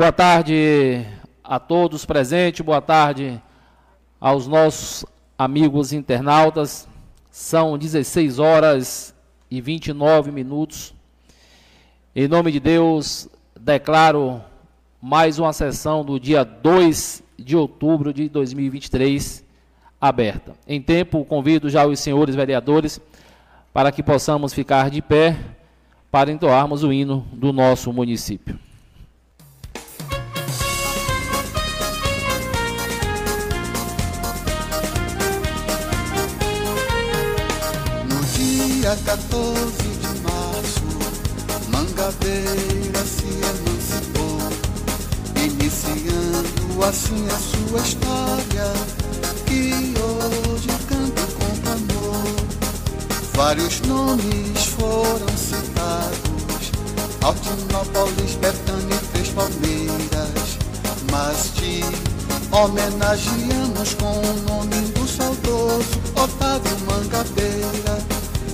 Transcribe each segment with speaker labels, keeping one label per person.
Speaker 1: Boa tarde a todos presentes, boa tarde aos nossos amigos internautas. São 16 horas e 29 minutos. Em nome de Deus, declaro mais uma sessão do dia 2 de outubro de 2023 aberta. Em tempo, convido já os senhores vereadores para que possamos ficar de pé para entoarmos o hino do nosso município.
Speaker 2: Dia 14 de março, Mangabeira se emancipou, iniciando assim a sua história, que hoje canto com amor. Vários nomes foram citados, Altinópolis, Betânia e Três Palmeiras, mas te homenageamos com o nome do saudoso Otávio Mangabeira.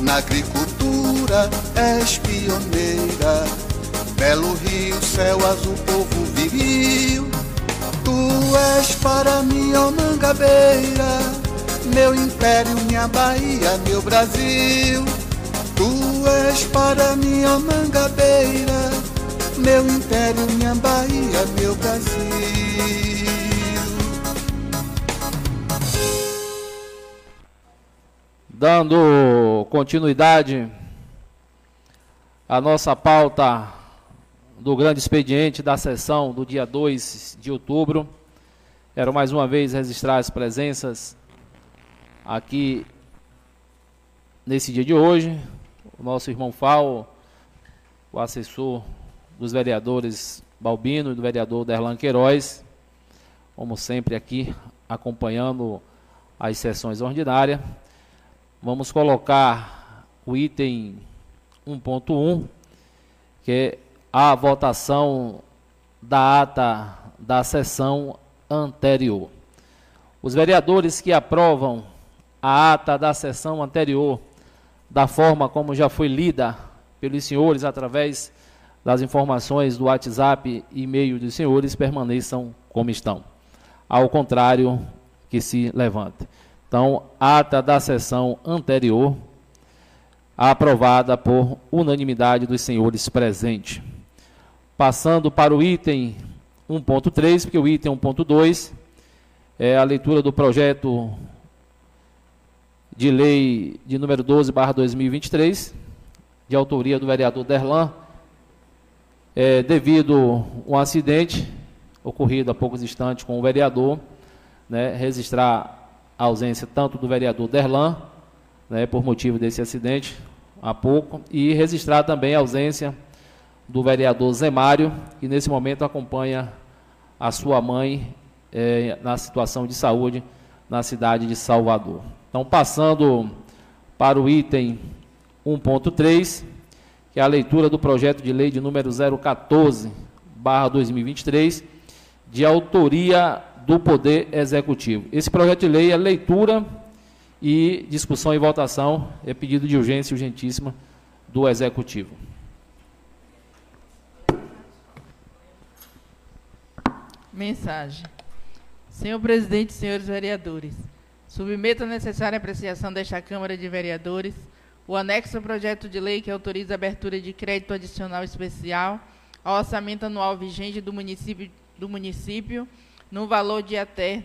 Speaker 2: Na agricultura és pioneira, belo rio, céu azul, povo viril. Tu és para mim, ó Mangabeira, meu império, minha Bahia, meu Brasil. Tu és para mim, ó Mangabeira, meu império, minha Bahia, meu Brasil.
Speaker 1: Dando continuidade à nossa pauta do grande expediente da sessão do dia 2 de outubro. Quero mais uma vez registrar as presenças aqui nesse dia de hoje. O nosso irmão Fal, o assessor dos vereadores Balbino e do vereador Derlan Queiroz, como sempre aqui acompanhando as sessões ordinárias. Vamos colocar o item 1.1, que é a votação da ata da sessão anterior. Os vereadores que aprovam a ata da sessão anterior, da forma como já foi lida pelos senhores através das informações do WhatsApp e e-mail dos senhores, permaneçam como estão. Ao contrário, que se levante. Então, ata da sessão anterior, aprovada por unanimidade dos senhores presentes. Passando para o item 1.3, porque o item 1.2 é a leitura do projeto de lei de número 12, barra 2023, de autoria do vereador Derlan, é, devido a um acidente ocorrido há poucos instantes com o vereador, né, registrar a ausência tanto do vereador Derlan, né, por motivo desse acidente há pouco, e registrar também a ausência do vereador Zemário, que nesse momento acompanha a sua mãe eh, na situação de saúde na cidade de Salvador. Então, passando para o item 1.3, que é a leitura do projeto de lei de número 014, barra 2023, de autoria do Poder Executivo. Esse projeto de lei é leitura e discussão e votação, é pedido de urgência urgentíssima do Executivo.
Speaker 3: Mensagem. Senhor presidente, senhores vereadores, submeto a necessária apreciação desta Câmara de Vereadores o anexo ao projeto de lei que autoriza a abertura de crédito adicional especial ao orçamento anual vigente do município, do município no valor de até R$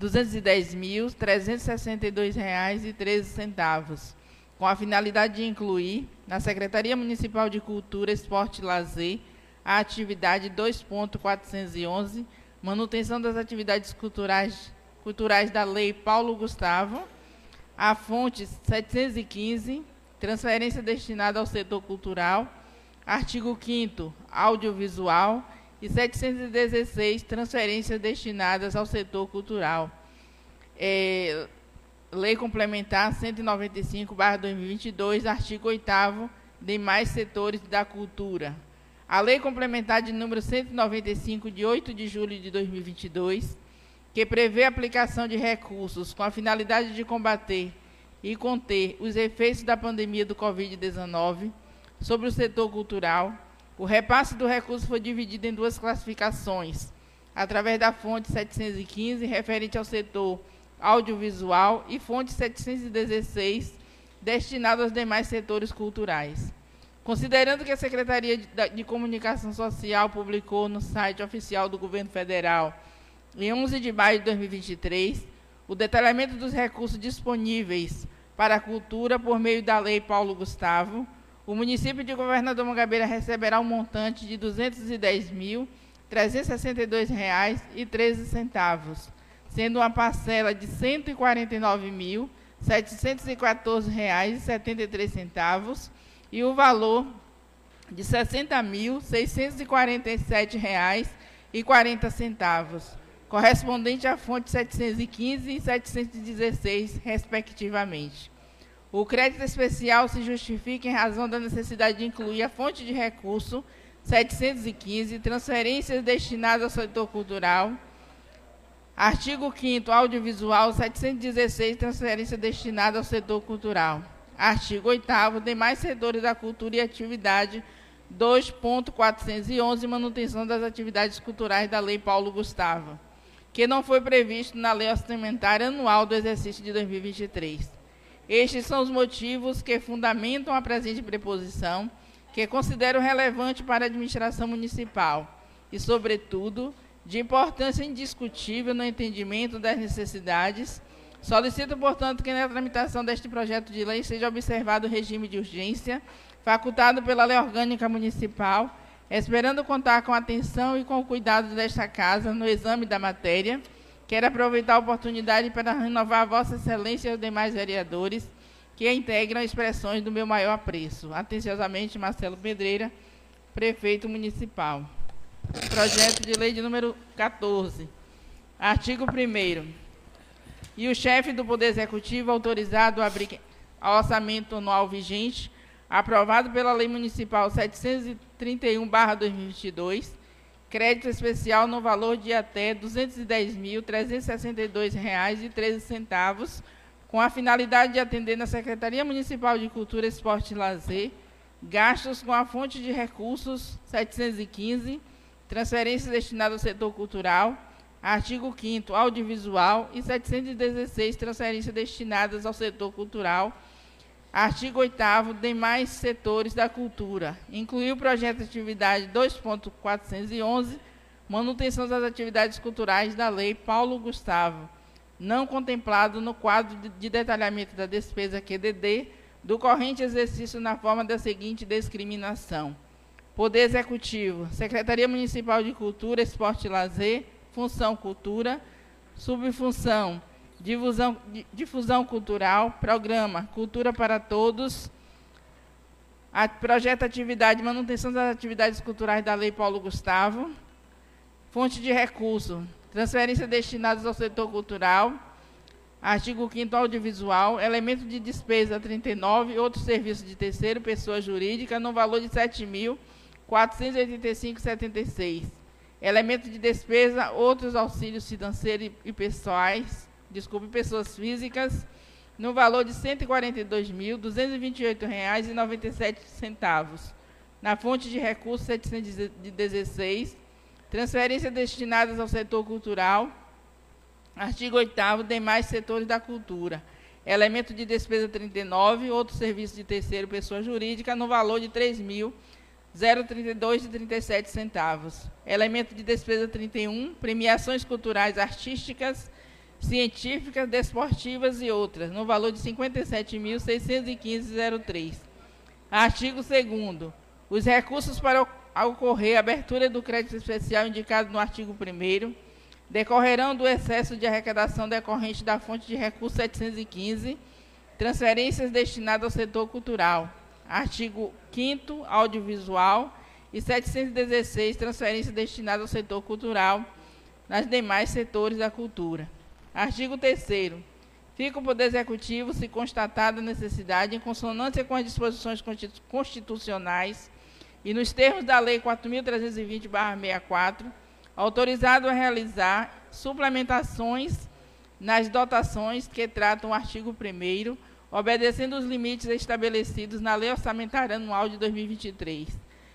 Speaker 3: 210.362,13, com a finalidade de incluir na Secretaria Municipal de Cultura, Esporte e Lazer a atividade 2.411, manutenção das atividades culturais, culturais da Lei Paulo Gustavo, a fonte 715, transferência destinada ao setor cultural, artigo 5 audiovisual e 716 transferências destinadas ao setor cultural. É, Lei Complementar 195/2022, artigo 8 demais setores da cultura. A Lei Complementar de número 195, de 8 de julho de 2022, que prevê a aplicação de recursos com a finalidade de combater e conter os efeitos da pandemia do Covid-19 sobre o setor cultural, o repasse do recurso foi dividido em duas classificações, através da fonte 715, referente ao setor audiovisual, e fonte 716, destinada aos demais setores culturais. Considerando que a Secretaria de Comunicação Social publicou no site oficial do Governo Federal, em 11 de maio de 2023, o detalhamento dos recursos disponíveis para a cultura por meio da Lei Paulo Gustavo, o município de Governador Mangabeira receberá um montante de R$ 210.362,13, sendo uma parcela de R$ 149.714,73 e o valor de R$ 60.647,40, correspondente à fonte 715 e 716, respectivamente. O crédito especial se justifica em razão da necessidade de incluir a fonte de recurso 715, transferências destinadas ao setor cultural, artigo 5 audiovisual 716, transferência destinada ao setor cultural. Artigo 8 demais setores da cultura e atividade 2.411, manutenção das atividades culturais da Lei Paulo Gustavo, que não foi previsto na Lei Orçamentária Anual do exercício de 2023. Estes são os motivos que fundamentam a presente preposição, que considero relevante para a administração municipal e, sobretudo, de importância indiscutível no entendimento das necessidades Solicito, portanto, que na tramitação deste projeto de lei seja observado o regime de urgência facultado pela Lei Orgânica Municipal, esperando contar com a atenção e com o cuidado desta Casa no exame da matéria. Quero aproveitar a oportunidade para renovar a Vossa Excelência e os demais vereadores que integram expressões do meu maior apreço. Atenciosamente, Marcelo Pedreira, Prefeito Municipal. Projeto de Lei de número 14. Artigo 1 e o chefe do Poder Executivo autorizado a abrir orçamento anual vigente, aprovado pela Lei Municipal 731-2022, crédito especial no valor de até R$ 210.362,13, com a finalidade de atender na Secretaria Municipal de Cultura, Esporte e Lazer, gastos com a fonte de recursos 715, transferências destinadas ao setor cultural, Artigo 5 audiovisual e 716 transferências destinadas ao setor cultural. Artigo 8 demais setores da cultura. Incluir o projeto de atividade 2.411, manutenção das atividades culturais da Lei Paulo Gustavo, não contemplado no quadro de detalhamento da despesa QDD do corrente exercício na forma da seguinte discriminação. Poder Executivo, Secretaria Municipal de Cultura, Esporte e Lazer, função cultura, subfunção difusão, difusão cultural, programa Cultura para Todos, a, projeto atividade manutenção das atividades culturais da Lei Paulo Gustavo, fonte de recurso, transferência destinadas ao setor cultural, artigo 5 audiovisual, elemento de despesa 39, outros serviços de terceiro, pessoa jurídica, no valor de R$ 7.485,76. Elemento de despesa, outros auxílios financeiros e pessoais, desculpe, pessoas físicas, no valor de R$ 142.228,97. Na fonte de recursos 716, transferências destinadas ao setor cultural. Artigo 8 demais setores da cultura. Elemento de despesa 39, outros serviços de terceiro pessoa jurídica, no valor de R$ 3.000 0,32 centavos. Elemento de despesa 31, premiações culturais artísticas, científicas, desportivas e outras, no valor de 57.615,03. Artigo 2 Os recursos para ocorrer a abertura do crédito especial indicado no artigo 1 decorrerão do excesso de arrecadação decorrente da fonte de recurso 715, transferências destinadas ao setor cultural. Artigo 5 audiovisual e 716, transferências destinadas ao setor cultural nas demais setores da cultura. Artigo 3 Fica o Poder Executivo, se constatada a necessidade, em consonância com as disposições constitucionais e nos termos da Lei 4.320-64, autorizado a realizar suplementações nas dotações que tratam o artigo 1 obedecendo os limites estabelecidos na Lei Orçamentária Anual de 2023.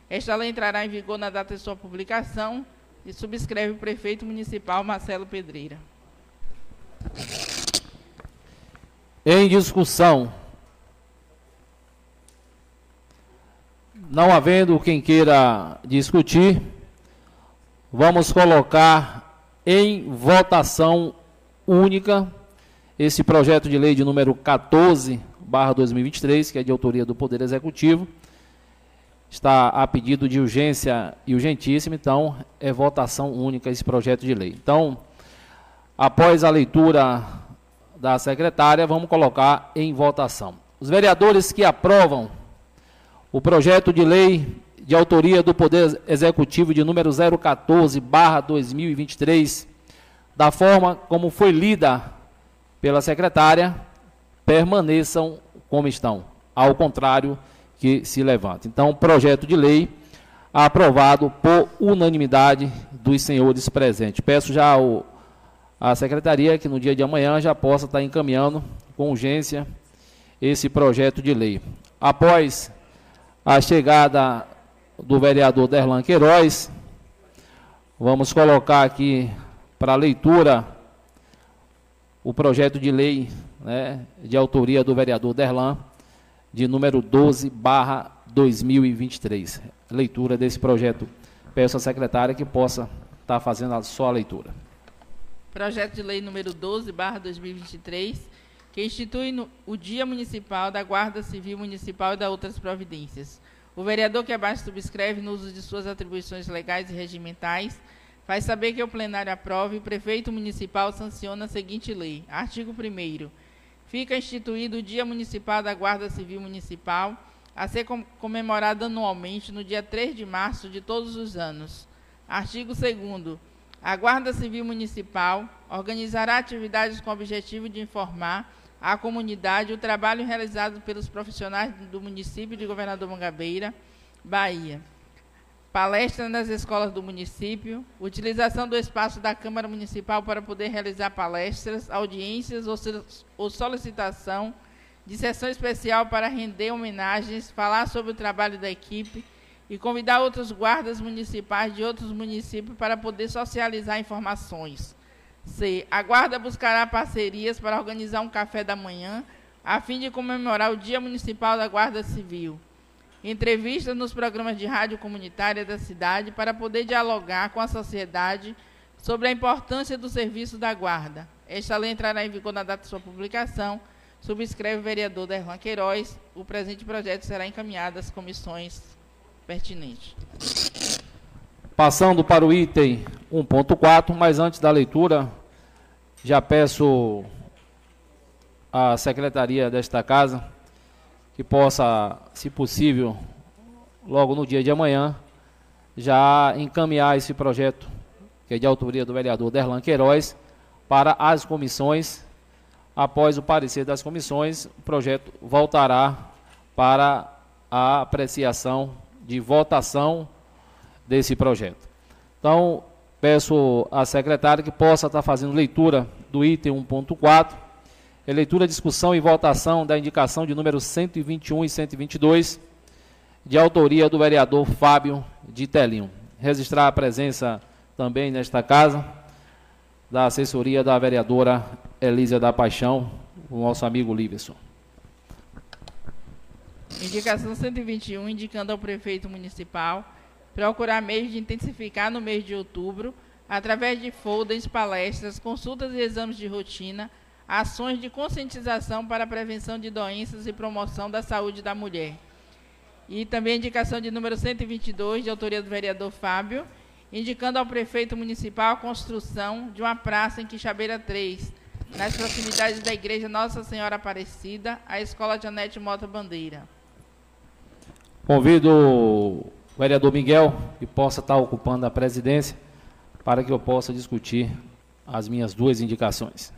Speaker 3: Esta lei entrará em vigor na data de sua publicação e subscreve o prefeito municipal Marcelo Pedreira.
Speaker 1: Em discussão. Não havendo quem queira discutir, vamos colocar em votação única esse projeto de lei de número 14, barra 2023, que é de autoria do Poder Executivo, está a pedido de urgência e urgentíssima, então é votação única esse projeto de lei. Então, após a leitura da secretária, vamos colocar em votação. Os vereadores que aprovam o projeto de lei de autoria do Poder Executivo de número 014, barra 2023, da forma como foi lida pela secretária, permaneçam como estão. Ao contrário, que se levanta. Então, projeto de lei aprovado por unanimidade dos senhores presentes. Peço já ao, à secretaria que no dia de amanhã já possa estar encaminhando com urgência esse projeto de lei. Após a chegada do vereador Derlan Queiroz, vamos colocar aqui para leitura o projeto de lei né, de autoria do vereador Derlan, de número 12, barra 2023. Leitura desse projeto. Peço à secretária que possa estar fazendo a sua leitura.
Speaker 3: Projeto de lei número 12, barra 2023, que institui no, o Dia Municipal da Guarda Civil Municipal e da outras providências. O vereador que abaixo subscreve, no uso de suas atribuições legais e regimentais, faz saber que o plenário aprova e o prefeito municipal sanciona a seguinte lei. Artigo 1 Fica instituído o Dia Municipal da Guarda Civil Municipal, a ser comemorado anualmente no dia 3 de março de todos os anos. Artigo 2 A Guarda Civil Municipal organizará atividades com o objetivo de informar à comunidade o trabalho realizado pelos profissionais do município de Governador Mangabeira, Bahia. Palestra nas escolas do município, utilização do espaço da Câmara Municipal para poder realizar palestras, audiências ou solicitação de sessão especial para render homenagens, falar sobre o trabalho da equipe e convidar outros guardas municipais de outros municípios para poder socializar informações. C. A Guarda buscará parcerias para organizar um café da manhã, a fim de comemorar o Dia Municipal da Guarda Civil entrevistas nos programas de rádio comunitária da cidade para poder dialogar com a sociedade sobre a importância do serviço da guarda. Esta lei entrará em vigor na data de sua publicação. Subscreve o vereador Derlan Queiroz. O presente projeto será encaminhado às comissões pertinentes.
Speaker 1: Passando para o item 1.4, mas antes da leitura, já peço à secretaria desta casa que possa, se possível, logo no dia de amanhã, já encaminhar esse projeto, que é de autoria do vereador Derlan Queiroz, para as comissões. Após o parecer das comissões, o projeto voltará para a apreciação de votação desse projeto. Então, peço à secretária que possa estar fazendo leitura do item 1.4 é leitura, discussão e votação da indicação de número 121 e 122, de autoria do vereador Fábio de Telinho. Registrar a presença também nesta casa da assessoria da vereadora Elísia da Paixão, o nosso amigo Líverson.
Speaker 3: Indicação 121, indicando ao prefeito municipal procurar meios de intensificar no mês de outubro, através de folders, palestras, consultas e exames de rotina, ações de conscientização para a prevenção de doenças e promoção da saúde da mulher. E também indicação de número 122, de autoria do vereador Fábio, indicando ao prefeito municipal a construção de uma praça em Quixabeira 3, nas proximidades da igreja Nossa Senhora Aparecida, a Escola Janete Mota Bandeira.
Speaker 1: Convido o vereador Miguel, que possa estar ocupando a presidência, para que eu possa discutir as minhas duas indicações.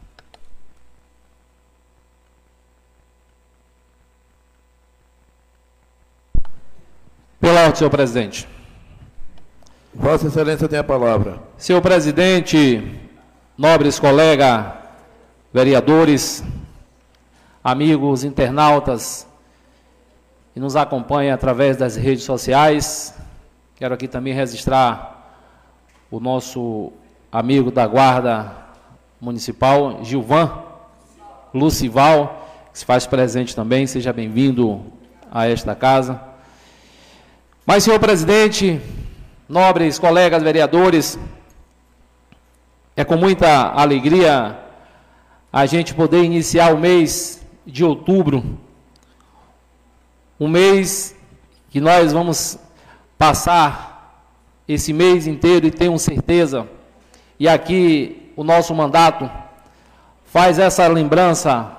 Speaker 1: Pela ordem, senhor presidente.
Speaker 4: Vossa Excelência tem a palavra.
Speaker 1: Senhor presidente, nobres colegas, vereadores, amigos internautas que nos acompanham através das redes sociais, quero aqui também registrar o nosso amigo da Guarda Municipal, Gilvan Lucival, que se faz presente também, seja bem-vindo a esta casa. Mas, senhor presidente, nobres colegas vereadores, é com muita alegria a gente poder iniciar o mês de outubro, um mês que nós vamos passar esse mês inteiro e tenho certeza, e aqui o nosso mandato faz essa lembrança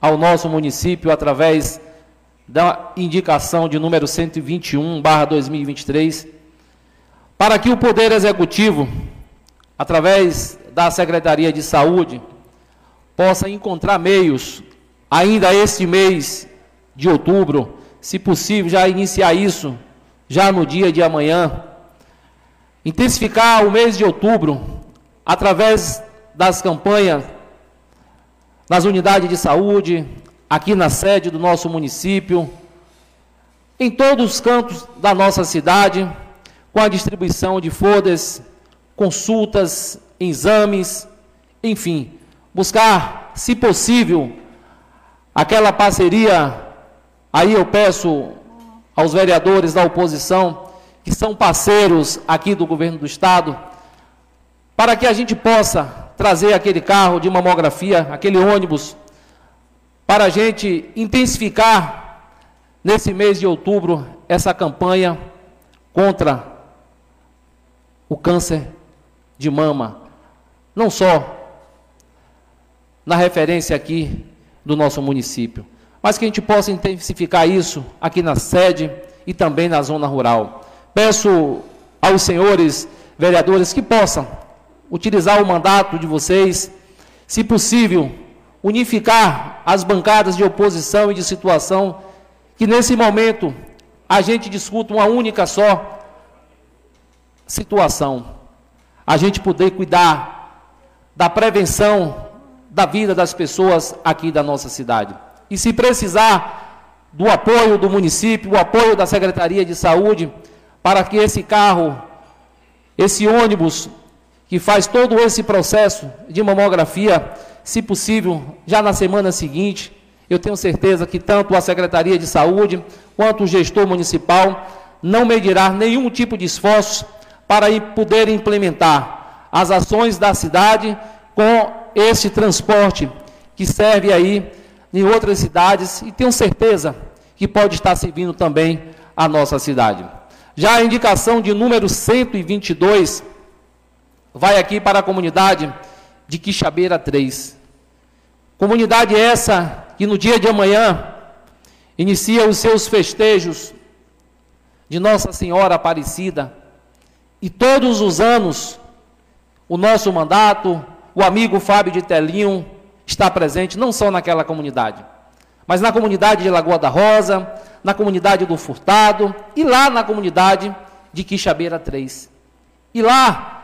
Speaker 1: ao nosso município através da indicação de número 121, barra 2023, para que o Poder Executivo, através da Secretaria de Saúde, possa encontrar meios, ainda este mês de outubro, se possível, já iniciar isso, já no dia de amanhã, intensificar o mês de outubro, através das campanhas nas unidades de saúde, aqui na sede do nosso município, em todos os cantos da nossa cidade, com a distribuição de fodas, consultas, exames, enfim, buscar, se possível, aquela parceria. Aí eu peço aos vereadores da oposição, que são parceiros aqui do governo do estado, para que a gente possa trazer aquele carro de mamografia, aquele ônibus, para a gente intensificar nesse mês de outubro essa campanha contra o câncer de mama, não só na referência aqui do nosso município, mas que a gente possa intensificar isso aqui na sede e também na zona rural. Peço aos senhores vereadores que possam utilizar o mandato de vocês, se possível, unificar as bancadas de oposição e de situação, que nesse momento a gente discuta uma única só situação, a gente poder cuidar da prevenção da vida das pessoas aqui da nossa cidade. E se precisar do apoio do município, o apoio da Secretaria de Saúde, para que esse carro, esse ônibus que faz todo esse processo de mamografia, se possível, já na semana seguinte, eu tenho certeza que tanto a Secretaria de Saúde quanto o gestor municipal não medirá nenhum tipo de esforço para poder implementar as ações da cidade com esse transporte que serve aí em outras cidades e tenho certeza que pode estar servindo também a nossa cidade. Já a indicação de número 122 vai aqui para a comunidade de Quixabeira 3. Comunidade essa que no dia de amanhã inicia os seus festejos de Nossa Senhora Aparecida, e todos os anos, o nosso mandato, o amigo Fábio de Telinho está presente, não só naquela comunidade, mas na comunidade de Lagoa da Rosa, na comunidade do Furtado e lá na comunidade de Quixabeira 3. E lá,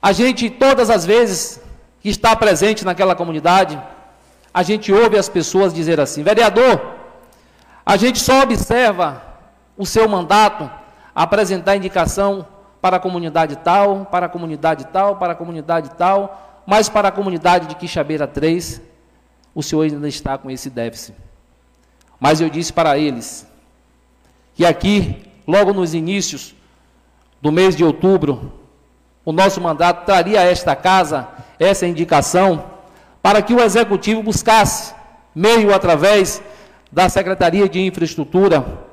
Speaker 1: a gente, todas as vezes que está presente naquela comunidade, a gente ouve as pessoas dizer assim: vereador, a gente só observa o seu mandato apresentar indicação para a comunidade tal, para a comunidade tal, para a comunidade tal, mas para a comunidade de Quixabeira 3, o senhor ainda está com esse déficit. Mas eu disse para eles que aqui, logo nos inícios do mês de outubro, o nosso mandato traria a esta casa essa indicação para que o executivo buscasse meio através da Secretaria de Infraestrutura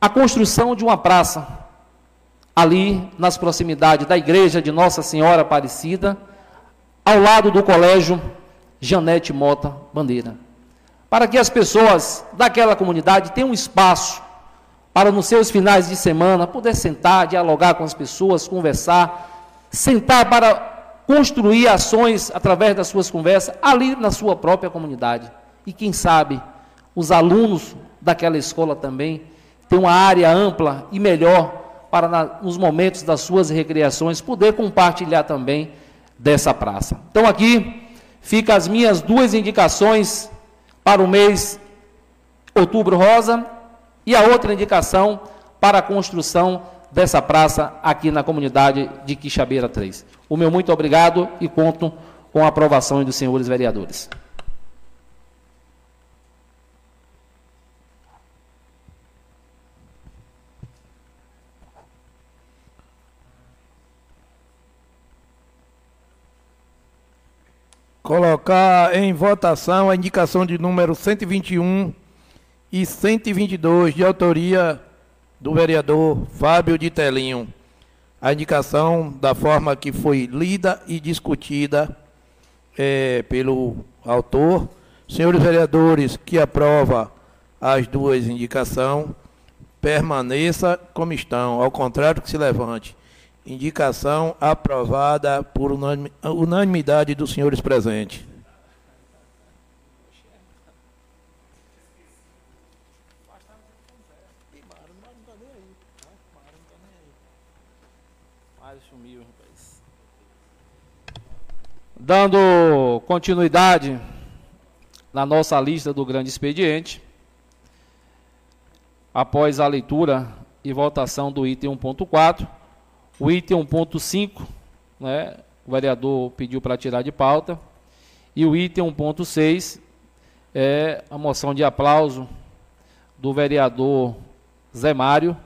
Speaker 1: a construção de uma praça ali nas proximidades da igreja de Nossa Senhora Aparecida, ao lado do colégio Janete Mota Bandeira. Para que as pessoas daquela comunidade tenham um espaço para nos seus finais de semana poder sentar, dialogar com as pessoas, conversar, sentar para construir ações através das suas conversas ali na sua própria comunidade. E quem sabe os alunos daquela escola também têm uma área ampla e melhor para na, nos momentos das suas recreações poder compartilhar também dessa praça. Então aqui fica as minhas duas indicações para o mês Outubro Rosa e a outra indicação para a construção dessa praça aqui na comunidade de Quixabeira 3. O meu muito obrigado e conto com a aprovação dos senhores vereadores.
Speaker 4: Colocar em votação a indicação de número 121 e 122, de autoria do vereador Fábio de Telinho. A indicação da forma que foi lida e discutida é, pelo autor. Senhores vereadores, que aprova as duas indicações, permaneça como estão, ao contrário que se levante. Indicação aprovada por unanimidade dos senhores presentes.
Speaker 1: Dando continuidade na nossa lista do grande expediente, após a leitura e votação do item 1.4, o item 1.5, né, o vereador pediu para tirar de pauta, e o item 1.6 é a moção de aplauso do vereador Zé Mário,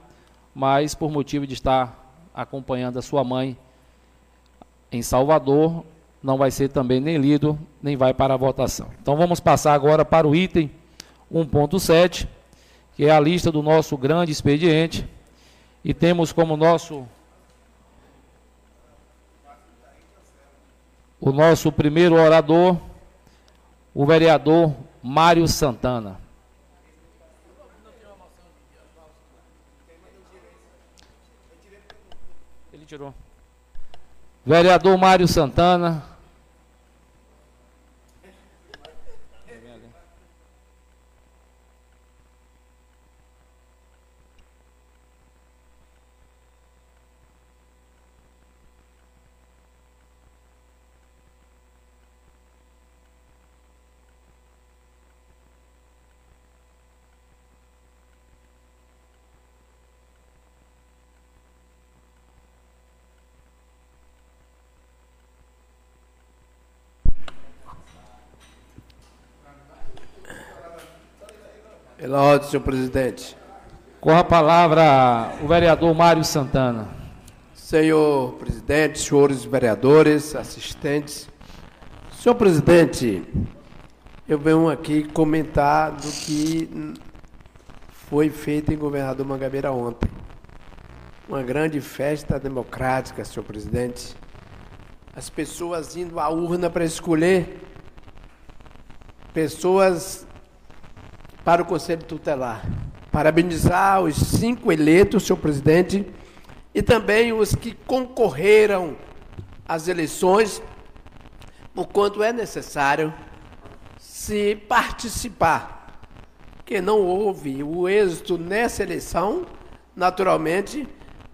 Speaker 1: mas por motivo de estar acompanhando a sua mãe em Salvador, não vai ser também nem lido, nem vai para a votação. Então vamos passar agora para o item 1.7, que é a lista do nosso grande expediente, e temos como nosso o nosso primeiro orador, o vereador Mário Santana. Ele tirou. Vereador Mário Santana.
Speaker 5: Pela ordem, senhor presidente.
Speaker 1: Com a palavra, o vereador Mário Santana.
Speaker 5: Senhor presidente, senhores vereadores, assistentes. Senhor presidente, eu venho aqui comentar do que foi feito em Governador Mangabeira ontem. Uma grande festa democrática, senhor presidente. As pessoas indo à urna para escolher pessoas para o Conselho Tutelar. Parabenizar os cinco eleitos, senhor presidente, e também os que concorreram às eleições, por quanto é necessário se participar. Que não houve o êxito nessa eleição, naturalmente,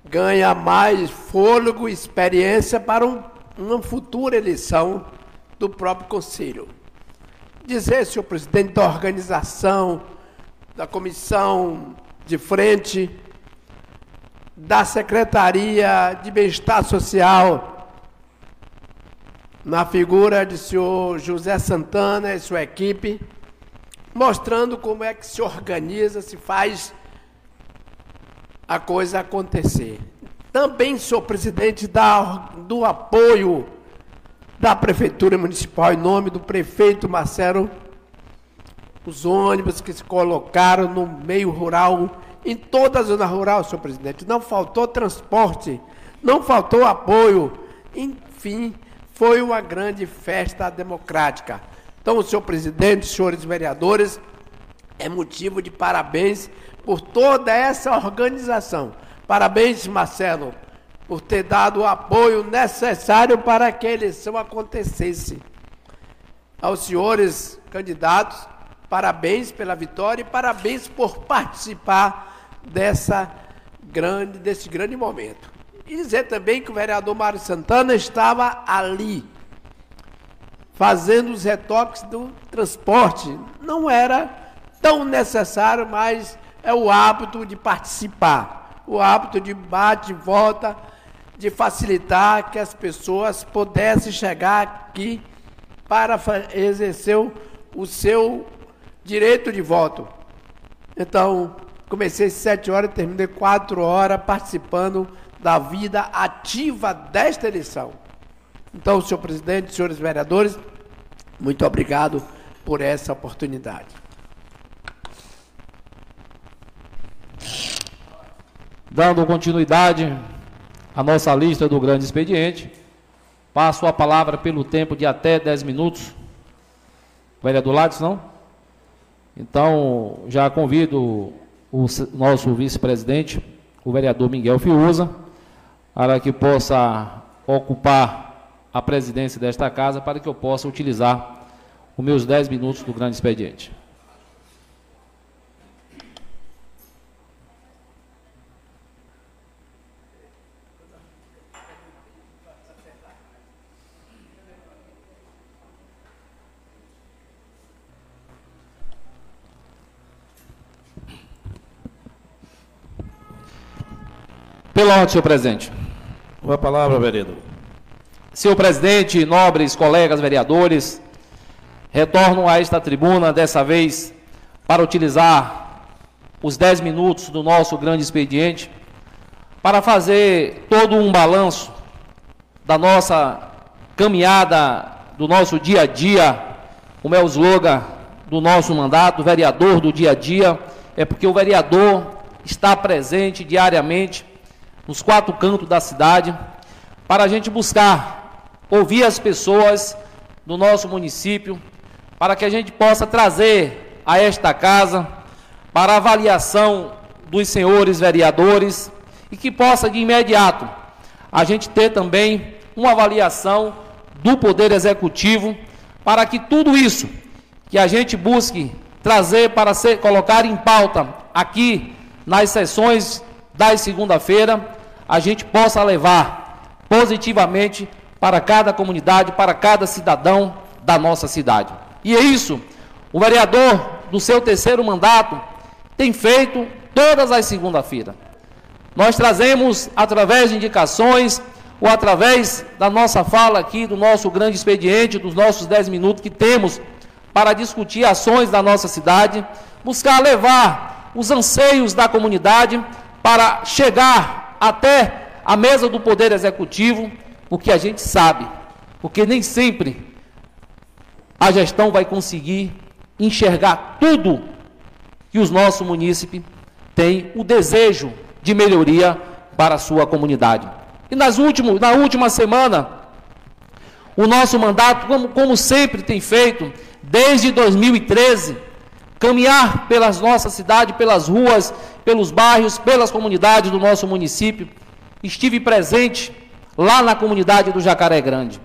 Speaker 5: ganha mais fôlego e experiência para um, uma futura eleição do próprio Conselho dizer, senhor presidente, da organização, da comissão de frente, da Secretaria de Bem-Estar Social, na figura de senhor José Santana e sua equipe, mostrando como é que se organiza, se faz a coisa acontecer. Também sou presidente da, do apoio da Prefeitura Municipal, em nome do prefeito Marcelo, os ônibus que se colocaram no meio rural, em toda a zona rural, senhor presidente. Não faltou transporte, não faltou apoio. Enfim, foi uma grande festa democrática. Então, senhor presidente, senhores vereadores, é motivo de parabéns por toda essa organização. Parabéns, Marcelo, por ter dado o apoio necessário para que a eleição acontecesse. Aos senhores candidatos, parabéns pela vitória e parabéns por participar dessa grande, desse grande momento. E dizer também que o vereador Mário Santana estava ali, fazendo os retoques do transporte. Não era tão necessário, mas é o hábito de participar, o hábito de bate e volta, de facilitar que as pessoas pudessem chegar aqui para exercer o seu direito de voto. Então, comecei às sete horas e terminei quatro horas participando da vida ativa desta eleição. Então, senhor presidente, senhores vereadores, muito obrigado por essa oportunidade.
Speaker 1: Dando continuidade à nossa lista do grande expediente, passo a palavra pelo tempo de até 10 minutos. Vereador Lades, não? Então, já convido o nosso vice-presidente, o vereador Miguel Fiuza, para que possa ocupar a presidência desta casa, para que eu possa utilizar os meus 10 minutos do grande expediente. Pela ordem, senhor presidente.
Speaker 4: Com a palavra, vereador.
Speaker 1: Senhor presidente, nobres colegas vereadores, retorno a esta tribuna, dessa vez, para utilizar os 10 minutos do nosso grande expediente, para fazer todo um balanço da nossa caminhada, do nosso dia a dia, como é o slogan do nosso mandato, vereador do dia a dia, é porque o vereador está presente diariamente nos quatro cantos da cidade, para a gente buscar ouvir as pessoas do nosso município, para que a gente possa trazer a esta casa para avaliação dos senhores vereadores e que possa de imediato a gente ter também uma avaliação do Poder Executivo para que tudo isso que a gente busque trazer para ser colocar em pauta aqui nas sessões das segunda-feira, a gente possa levar positivamente para cada comunidade, para cada cidadão da nossa cidade. E é isso, o vereador do seu terceiro mandato tem feito todas as segunda-feiras. Nós trazemos através de indicações ou através da nossa fala aqui, do nosso grande expediente, dos nossos 10 minutos que temos para discutir ações da nossa cidade, buscar levar os anseios da comunidade para chegar até a mesa do Poder Executivo, porque a gente sabe, porque nem sempre a gestão vai conseguir enxergar tudo que os nossos munícipes têm o desejo de melhoria para a sua comunidade. E nas últimos, na última semana, o nosso mandato, como, como sempre tem feito, desde 2013, caminhar pelas nossas cidades, pelas ruas, pelos bairros, pelas comunidades do nosso município. Estive presente lá na comunidade do Jacaré Grande.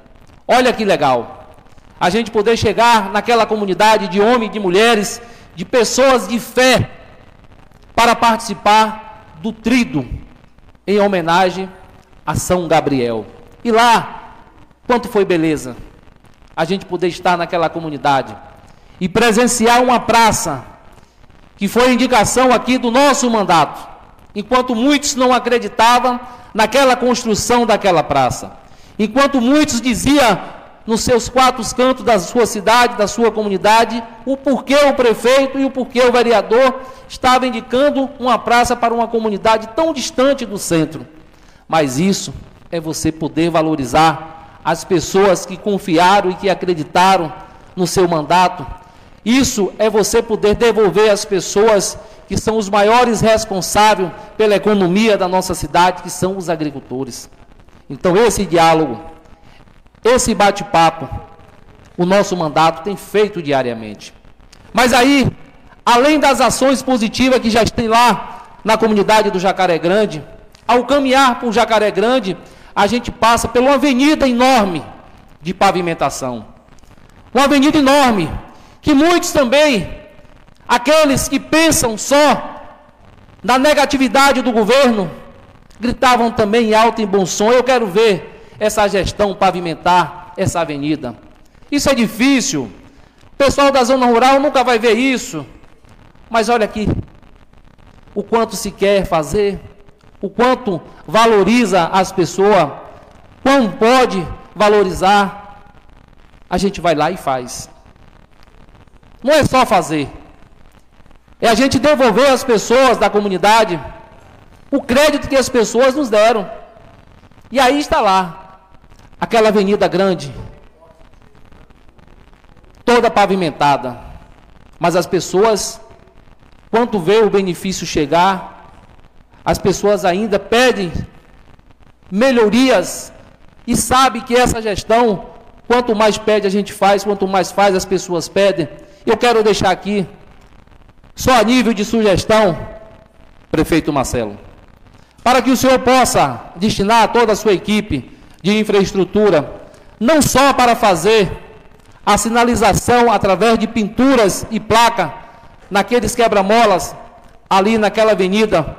Speaker 1: Olha que legal. A gente poder chegar naquela comunidade de homens de mulheres, de pessoas de fé, para participar do trido, em homenagem a São Gabriel. E lá, quanto foi beleza a gente poder estar naquela comunidade e presenciar uma praça que foi indicação aqui do nosso mandato, enquanto muitos não acreditavam naquela construção daquela praça, enquanto muitos diziam nos seus quatro cantos da sua cidade, da sua comunidade, o porquê o prefeito e o porquê o vereador estava indicando uma praça para uma comunidade tão distante do centro. Mas isso é você poder valorizar as pessoas que confiaram e que acreditaram no seu mandato. Isso é você poder devolver às pessoas que são os maiores responsáveis pela economia da nossa cidade, que são os agricultores. Então, esse diálogo esse bate-papo, o nosso mandato tem feito diariamente. Mas aí, além das ações positivas que já tem lá na comunidade do Jacaré Grande, ao caminhar por Jacaré Grande, a gente passa por uma avenida enorme de pavimentação. Uma avenida enorme, que muitos também, aqueles que pensam só na negatividade do governo, gritavam também em alto e bom som: Eu quero ver essa gestão pavimentar essa avenida. Isso é difícil. O pessoal da zona rural nunca vai ver isso. Mas olha aqui, o quanto se quer fazer, o quanto valoriza as pessoas, quão pode valorizar, a gente vai lá e faz. Não é só fazer, é a gente devolver às pessoas da comunidade o crédito que as pessoas nos deram. E aí está lá, aquela avenida grande, toda pavimentada, mas as pessoas, quando vê o benefício chegar, as pessoas ainda pedem melhorias e sabe que essa gestão, quanto mais pede a gente faz, quanto mais faz as pessoas pedem. Eu quero deixar aqui, só a nível de sugestão, prefeito Marcelo, para que o senhor possa destinar toda a sua equipe de infraestrutura, não só para fazer a sinalização através de pinturas e placa naqueles quebra-molas ali naquela avenida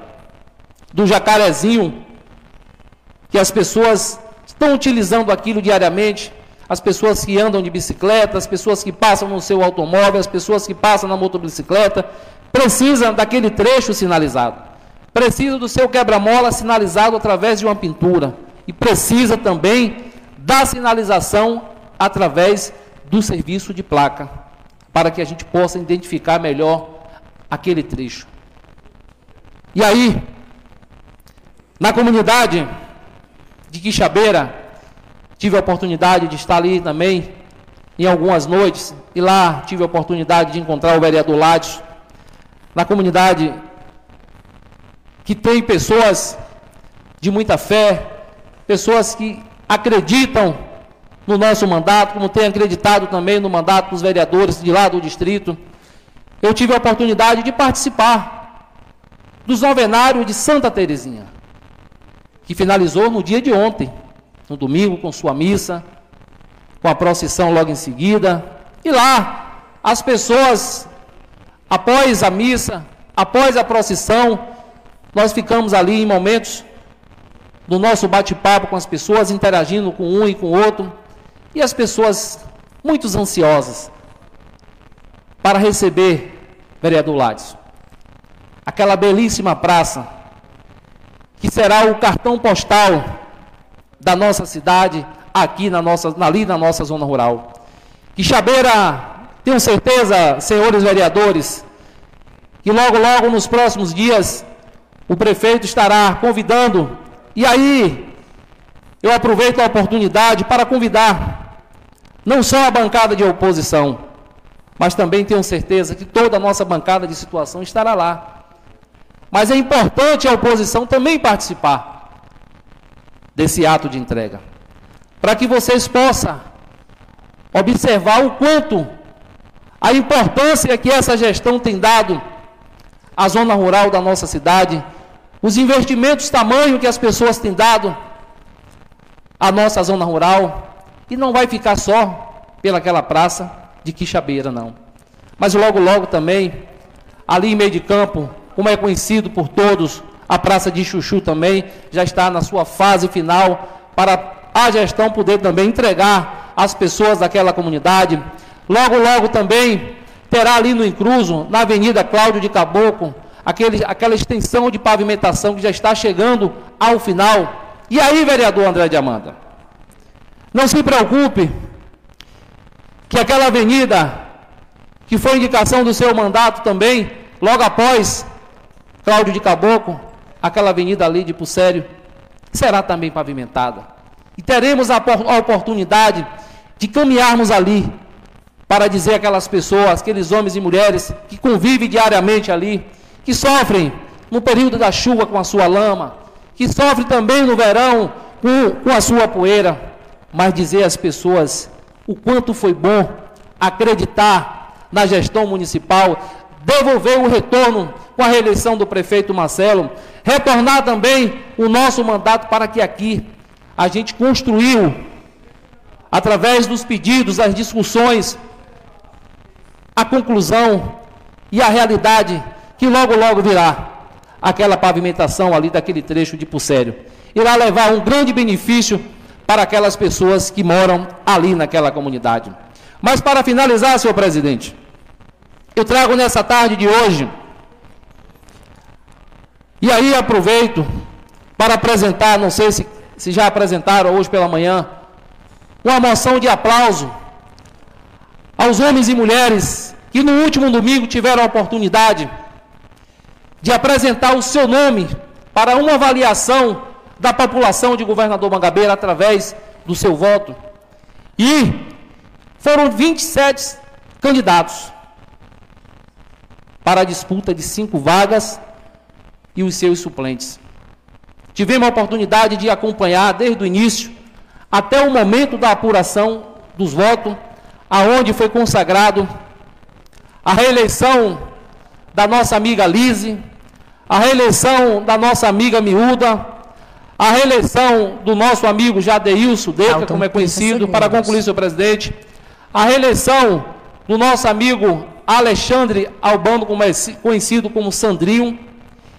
Speaker 1: do Jacarezinho, que as pessoas estão utilizando aquilo diariamente, as pessoas que andam de bicicleta, as pessoas que passam no seu automóvel, as pessoas que passam na motocicleta, precisam daquele trecho sinalizado. Precisa do seu quebra-mola sinalizado através de uma pintura e precisa também da sinalização através do serviço de placa, para que a gente possa identificar melhor aquele trecho. E aí, na comunidade de Quixabeira, tive a oportunidade de estar ali também em algumas noites, e lá tive a oportunidade de encontrar o vereador Lades, na comunidade que tem pessoas de muita fé, pessoas que acreditam no nosso mandato, como tem acreditado também no mandato dos vereadores de lá do distrito. Eu tive a oportunidade de participar dos novenários de Santa Terezinha, que finalizou no dia de ontem, no domingo, com sua missa, com a procissão logo em seguida. E lá, as pessoas, após a missa, após a procissão, nós ficamos ali em momentos do nosso bate-papo com as pessoas, interagindo com um e com o outro, e as pessoas muito ansiosas para receber vereador Lades. Aquela belíssima praça, que será o cartão postal da nossa cidade, aqui na nossa, ali na nossa zona rural. Quixabeira, tenho certeza, senhores vereadores, que logo, logo nos próximos dias, o prefeito estará convidando e aí, eu aproveito a oportunidade para convidar não só a bancada de oposição, mas também tenho certeza que toda a nossa bancada de situação estará lá. Mas é importante a oposição também participar desse ato de entrega, para que vocês possam observar o quanto a importância que essa gestão tem dado à zona rural da nossa cidade os investimentos tamanho que as pessoas têm dado à nossa zona rural, e não vai ficar só pelaquela praça de Quixabeira, não. Mas logo, logo também, ali em meio de campo, como é conhecido por todos, a Praça de Chuchu também já está na sua fase final para a gestão poder também entregar às pessoas daquela comunidade. Logo, logo também terá ali no Incruso, na Avenida Cláudio de Caboclo, aquele, aquela extensão de pavimentação que já está chegando ao final. E aí, vereador André de Amanda, não se preocupe que aquela avenida, que foi indicação do seu mandato também, logo após Cláudio de Caboclo, aquela avenida ali de Pucério, será também pavimentada. E teremos a, a oportunidade de caminharmos ali para dizer àquelas pessoas, aqueles homens e mulheres que convivem diariamente ali, que sofrem no período da chuva com a sua lama, que sofrem também no verão com, com a sua poeira, mas dizer às pessoas o quanto foi bom acreditar na gestão municipal, devolver o retorno com a reeleição do prefeito Marcelo, retornar também o nosso mandato para que aqui a gente construiu, através dos pedidos, as discussões, a conclusão e a realidade que logo, logo virá aquela pavimentação ali daquele trecho de Pucério. Irá levar um grande benefício para aquelas pessoas que moram ali naquela comunidade. Mas para finalizar, senhor presidente, eu trago nessa tarde de hoje, e aí aproveito para apresentar, não sei se, se já apresentaram hoje pela manhã, uma moção de aplauso aos homens e mulheres que no último domingo tiveram a oportunidade de apresentar o seu nome para uma avaliação da população de Governador Mangabeira através do seu voto. E foram 27 candidatos para a disputa de cinco vagas e os seus suplentes. Tivemos a oportunidade de acompanhar desde o início até o momento da apuração dos votos, aonde foi consagrado a reeleição da nossa amiga Lise, a reeleição da nossa amiga Miúda, a reeleição do nosso amigo Jadeilson Deca, como é conhecido, para concluir, senhor presidente, a reeleição do nosso amigo Alexandre Albano, é conhecido como Sandrinho,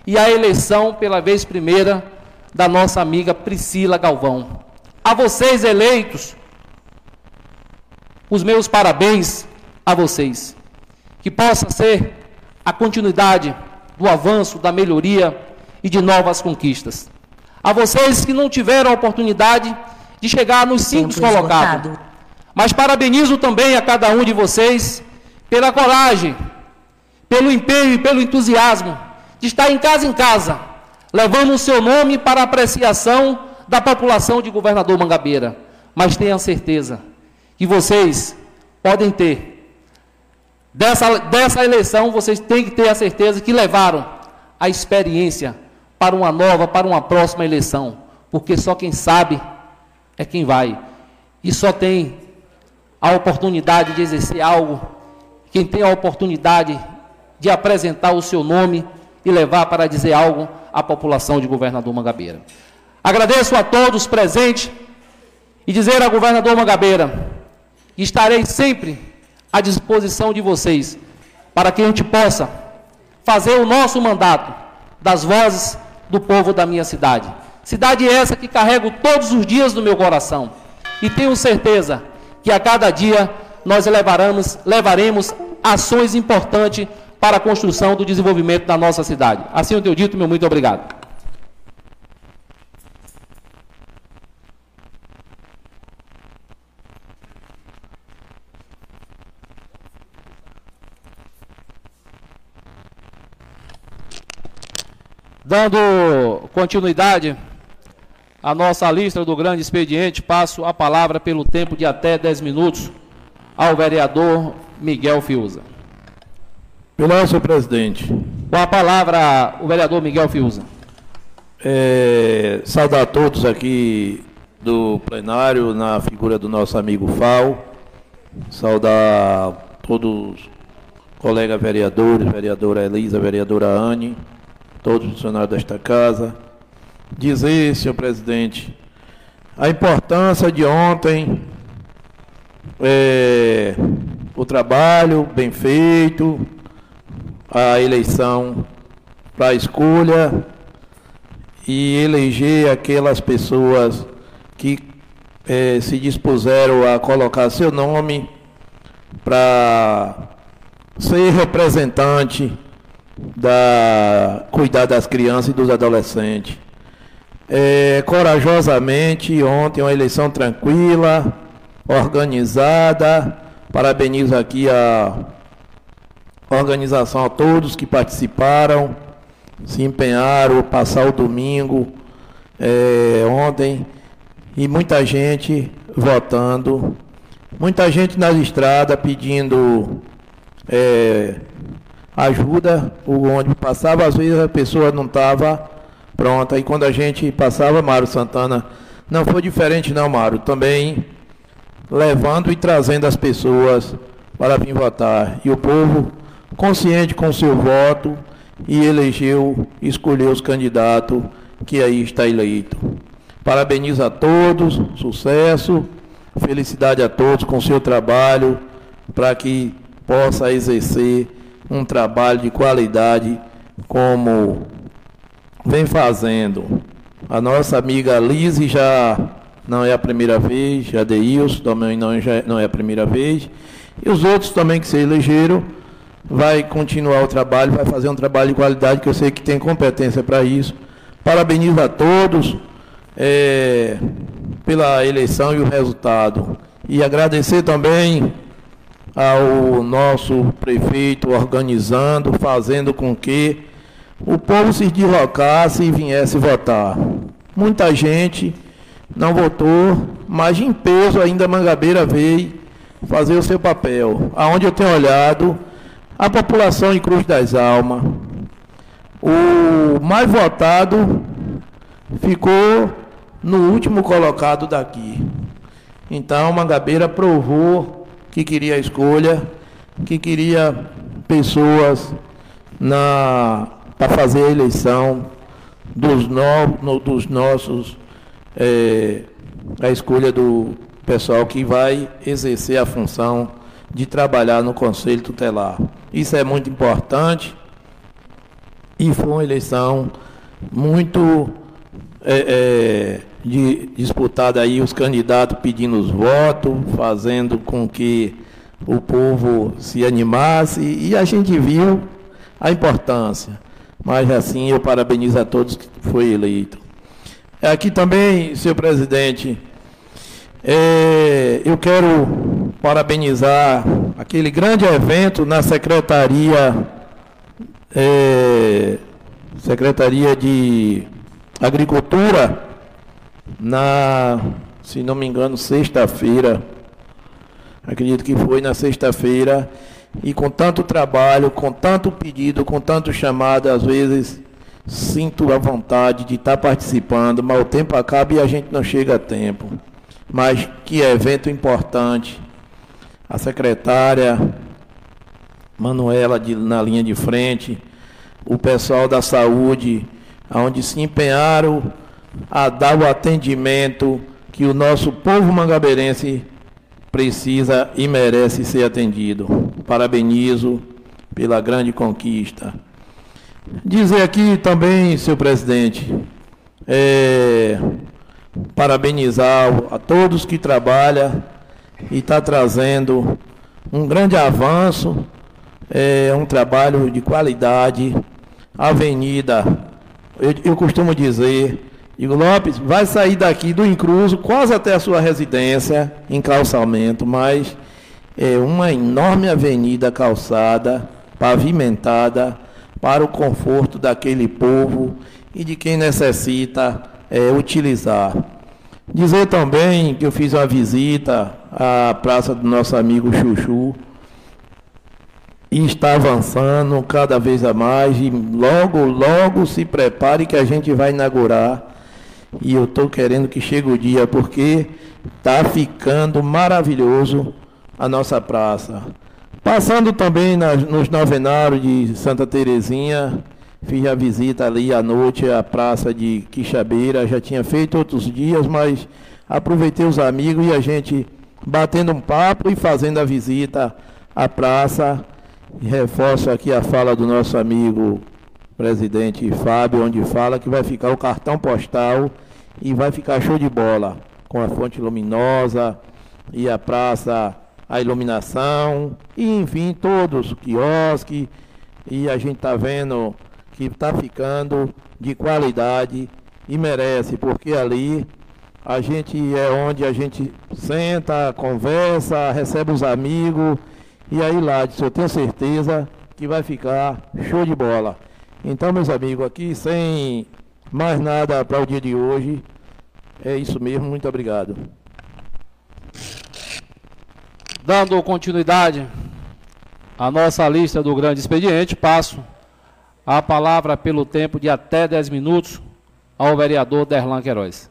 Speaker 1: e a eleição pela vez primeira da nossa amiga Priscila Galvão. A vocês eleitos, os meus parabéns a vocês. Que possa ser a continuidade do avanço, da melhoria e de novas conquistas. A vocês que não tiveram a oportunidade de chegar nos cinco colocados. Mas parabenizo também a cada um de vocês pela coragem, pelo empenho e pelo entusiasmo de estar em casa em casa, levando o seu nome para apreciação da população de Governador Mangabeira. Mas tenham certeza que vocês podem ter Dessa, dessa eleição, vocês têm que ter a certeza que levaram a experiência para uma nova, para uma próxima eleição. Porque só quem sabe é quem vai. E só tem a oportunidade de exercer algo, quem tem a oportunidade de apresentar o seu nome e levar para dizer algo à população de Governador Mangabeira. Agradeço a todos presentes e dizer ao Governador Mangabeira, estarei sempre à disposição de vocês, para que a gente possa fazer o nosso mandato das vozes do povo da minha cidade. Cidade essa que carrego todos os dias no meu coração. E tenho certeza que a cada dia nós levaremos, levaremos ações importantes para a construção do desenvolvimento da nossa cidade. Assim eu tenho dito, meu muito obrigado. Dando continuidade à nossa lista do grande expediente, passo a palavra pelo tempo de até 10 minutos ao vereador Miguel Fiuza.
Speaker 4: Pelo senhor presidente.
Speaker 1: Com a palavra, o vereador Miguel Fiuza.
Speaker 4: É, saudar a todos aqui do plenário, na figura do nosso amigo Fal. Saudar todos os colegas vereadores, vereadora Elisa, vereadora Anne todos os funcionários desta casa, dizer, senhor presidente, a importância de ontem, é, o trabalho bem feito, a eleição para escolha e eleger aquelas pessoas que é, se dispuseram a colocar seu nome para ser representante da cuidar das crianças e dos adolescentes. É, corajosamente, ontem uma eleição tranquila, organizada, Parabenizo aqui a organização, a todos que participaram, se empenharam, passar o domingo, é, ontem, e muita gente votando, muita gente nas estradas pedindo é, ajuda, o ônibus passava, às vezes a pessoa não estava pronta, e quando a gente passava, Mário Santana, não foi diferente não, Mário, também levando e trazendo as pessoas para vir votar. E o povo, consciente com seu voto, e elegeu, escolheu os candidatos que aí está eleito. Parabenizo a todos, sucesso, felicidade a todos com seu trabalho, para que possa exercer um trabalho de qualidade como vem fazendo. A nossa amiga Lise já não é a primeira vez, já Deilson também não, já não é a primeira vez. E os outros também que se elegeram, vai continuar o trabalho, vai fazer um trabalho de qualidade, que eu sei que tem competência para isso. Parabenizo a todos é, pela eleição e o resultado. E agradecer também ao nosso prefeito organizando, fazendo com que o povo se deslocasse e viesse votar. Muita gente não votou, mas em peso ainda Mangabeira veio fazer o seu papel. Aonde eu tenho olhado, a população em Cruz das Almas, o mais votado ficou no último colocado daqui. Então Mangabeira provou que queria escolha, que queria pessoas para fazer a eleição dos, no, no, dos nossos é, a escolha do pessoal que vai exercer a função de trabalhar no Conselho Tutelar. Isso é muito importante e foi uma eleição muito é, é, de, disputada aí, os candidatos pedindo os votos, fazendo com que o povo se animasse e a gente viu a importância. Mas assim eu parabenizo a todos que foi eleito. Aqui também, senhor presidente, é, eu quero parabenizar aquele grande evento na Secretaria, é, Secretaria de Agricultura, na, se não me engano, sexta-feira. Acredito que foi na sexta-feira. E com tanto trabalho, com tanto pedido, com tanto chamado, às vezes sinto a vontade de estar participando, mas o tempo acaba e a gente não chega a tempo. Mas que evento importante. A secretária Manuela de, na linha de frente, o pessoal da saúde, onde se empenharam a dar o atendimento que o nosso povo mangabeirense precisa e merece ser atendido. Parabenizo pela grande conquista. Dizer aqui também, senhor presidente, é, parabenizar a todos que trabalham e está trazendo um grande avanço, é um trabalho de qualidade. Avenida, eu, eu costumo dizer, Igor Lopes vai sair daqui do Incruso quase até a sua residência em calçamento, mas é uma enorme avenida calçada, pavimentada, para o conforto daquele povo e de quem necessita é, utilizar. Dizer também que eu fiz uma visita à praça do nosso amigo Chuchu e está avançando cada vez a mais e logo, logo se prepare que a gente vai inaugurar e eu estou querendo que chegue o dia porque está ficando maravilhoso a nossa praça. Passando também nos novenários de Santa Terezinha, fiz a visita ali à noite à praça de Quixabeira, já tinha feito outros dias, mas aproveitei os amigos e a gente batendo um papo e fazendo a visita à praça. E reforço aqui a fala do nosso amigo presidente Fábio, onde fala que vai ficar o cartão postal e vai ficar show de bola, com a fonte luminosa e a praça a iluminação, e enfim, todos, quiosque, e a gente está vendo que está ficando de qualidade e merece, porque ali a gente é onde a gente senta, conversa, recebe os amigos. E aí, Lades, eu tenho certeza que vai ficar show de bola. Então, meus amigos, aqui sem mais nada para o dia de hoje, é isso mesmo, muito obrigado.
Speaker 1: Dando continuidade à nossa lista do grande expediente, passo a palavra pelo tempo de até 10 minutos ao vereador Derlan Queiroz.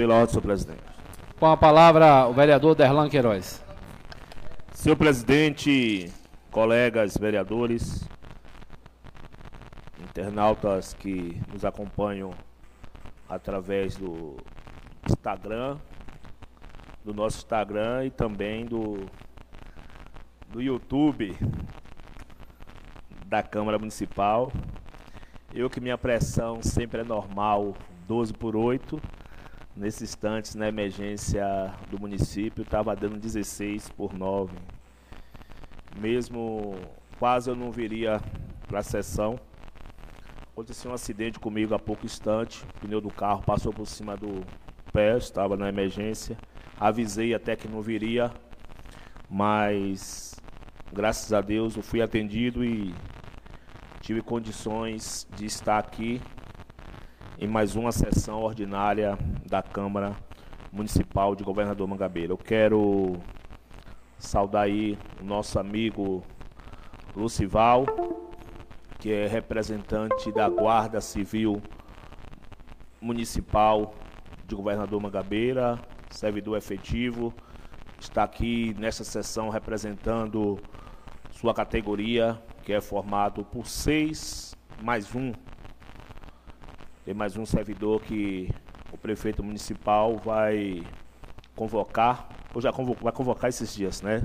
Speaker 6: Pela ordem, senhor presidente.
Speaker 1: Com a palavra, o vereador Derlan Queiroz.
Speaker 6: Senhor presidente, colegas vereadores, internautas que nos acompanham através do Instagram, do nosso Instagram e também do, do YouTube da Câmara Municipal. Eu que minha pressão sempre é normal, 12 por 8 Nesse instante, na emergência do município, estava dando 16 por 9. Mesmo quase eu não viria para a sessão. Aconteceu um acidente comigo há pouco instante. O pneu do carro passou por cima do pé, estava na emergência. Avisei até que não viria, mas graças a Deus eu fui atendido e tive condições de estar aqui em mais uma sessão ordinária da Câmara Municipal de Governador Mangabeira. Eu quero saudar aí o nosso amigo Lucival, que é representante da Guarda Civil Municipal de Governador Mangabeira, servidor efetivo, está aqui nessa sessão representando sua categoria, que é formado por seis mais um tem mais um servidor que o prefeito municipal vai convocar, ou já convocou, vai convocar esses dias, né?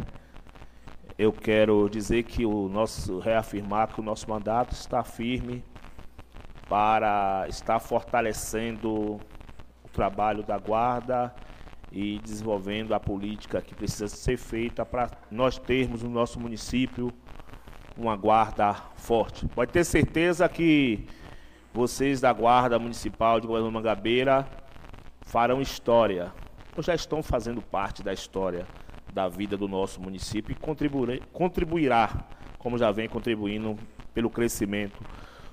Speaker 6: Eu quero dizer que o nosso, reafirmar que o nosso mandato está firme para estar fortalecendo o trabalho da guarda e desenvolvendo a política que precisa ser feita para nós termos no nosso município uma guarda forte. Pode ter certeza que vocês da Guarda Municipal de Governador Mangabeira farão história, ou já estão fazendo parte da história da vida do nosso município e contribuirá, como já vem contribuindo, pelo crescimento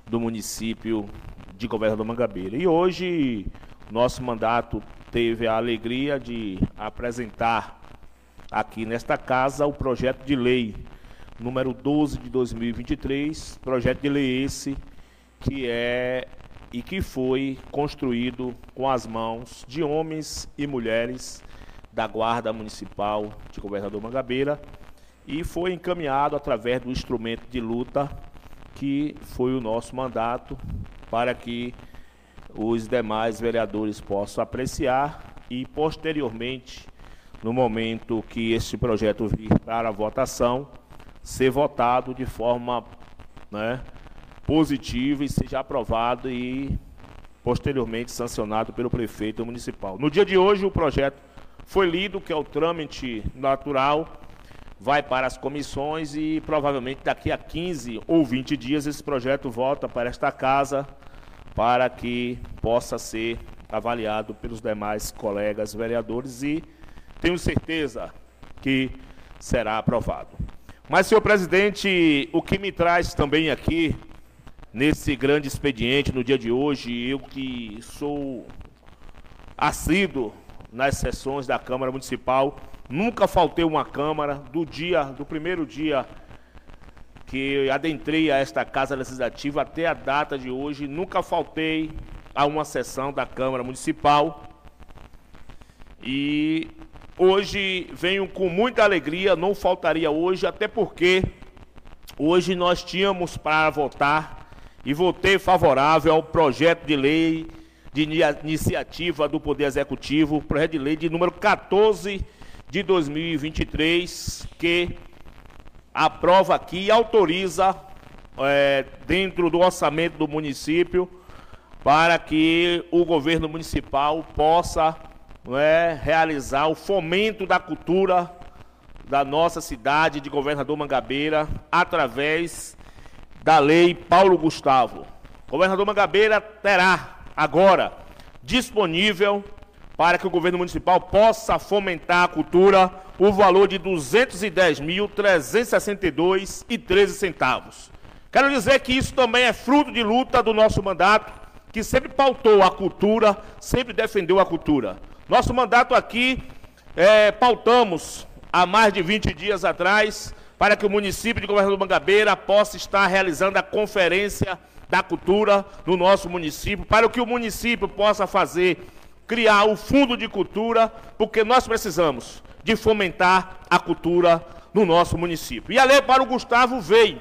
Speaker 6: do município de Governador Mangabeira. E hoje, nosso mandato teve a alegria de apresentar aqui nesta casa o projeto de lei número 12 de 2023, projeto de lei esse que é e que foi construído com as mãos de homens e mulheres da Guarda Municipal de Governador Mangabeira e foi encaminhado através do instrumento de luta que foi o nosso mandato para que os demais vereadores possam apreciar e posteriormente, no momento que este projeto vir para votação, ser votado de forma né, positivo e seja aprovado e posteriormente sancionado pelo prefeito municipal. No dia de hoje, o projeto foi lido, que é o trâmite natural, vai para as comissões e provavelmente daqui a 15 ou 20 dias esse projeto volta para esta casa para que possa ser avaliado pelos demais colegas vereadores e tenho certeza que será aprovado. Mas, senhor presidente, o que me traz também aqui nesse grande expediente no dia de hoje. Eu que sou assíduo nas sessões da Câmara Municipal, nunca faltei uma Câmara do dia, do primeiro dia que adentrei a esta Casa Legislativa até a data de hoje, nunca faltei a uma sessão da Câmara Municipal. E hoje venho com muita alegria, não faltaria hoje, até porque hoje nós tínhamos para votar e votei favorável ao projeto de lei de iniciativa do Poder Executivo, projeto de lei de número 14 de 2023, que aprova aqui e autoriza, é, dentro do orçamento do município, para que o governo municipal possa é, realizar o fomento da cultura da nossa cidade de Governador Mangabeira através da Lei Paulo Gustavo. O governador Mangabeira terá agora disponível para que o governo municipal possa fomentar a cultura o valor de R$ 210.362,13 centavos. Quero dizer que isso também é fruto de luta do nosso mandato, que sempre pautou a cultura, sempre defendeu a cultura. Nosso mandato aqui, é, pautamos há mais de 20 dias atrás, para que o município de Governador Mangabeira possa estar realizando a conferência da cultura no nosso município, para que o município possa fazer, criar o fundo de cultura, porque nós precisamos de fomentar a cultura no nosso município. E a lei para o Gustavo veio,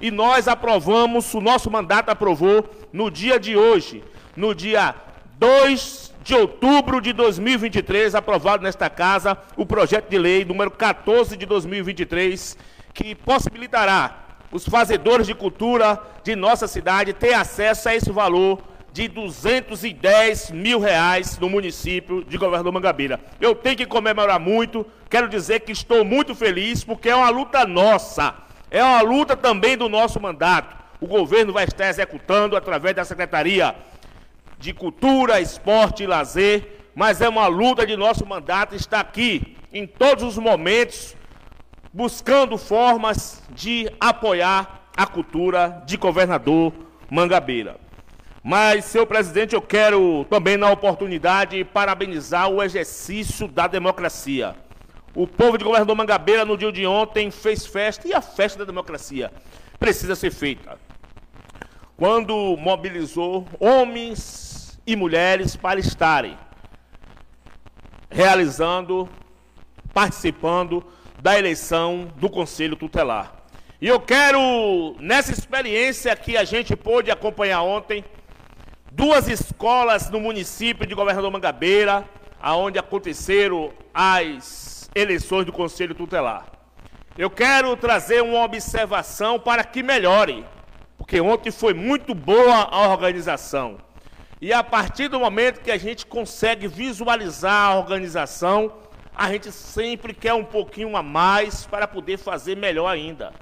Speaker 6: e nós aprovamos, o nosso mandato aprovou no dia de hoje, no dia 2 de outubro de 2023, aprovado nesta casa o projeto de lei número 14 de 2023, que possibilitará os fazedores de cultura de nossa cidade ter acesso a esse valor de 210 mil reais no município de Governador Mangabeira. Eu tenho que comemorar muito, quero dizer que estou muito feliz, porque é uma luta nossa, é uma luta também do nosso mandato. O governo vai estar executando através da Secretaria de cultura, esporte e lazer, mas é uma luta de nosso mandato estar aqui em todos os momentos buscando formas de apoiar a cultura de governador Mangabeira. Mas, senhor presidente, eu quero também, na oportunidade, parabenizar o exercício da democracia. O povo de governador Mangabeira, no dia de ontem, fez festa, e a festa da democracia precisa ser feita. Quando mobilizou homens e mulheres para estarem realizando, participando da eleição do Conselho Tutelar. E eu quero, nessa experiência que a gente pôde acompanhar ontem, duas escolas no município de Governador Mangabeira, aonde aconteceram as eleições do Conselho Tutelar. Eu quero trazer uma observação para que melhore, porque ontem foi muito boa a organização. E a partir do momento que a gente consegue visualizar a organização, a gente sempre quer um pouquinho a mais para poder fazer melhor ainda.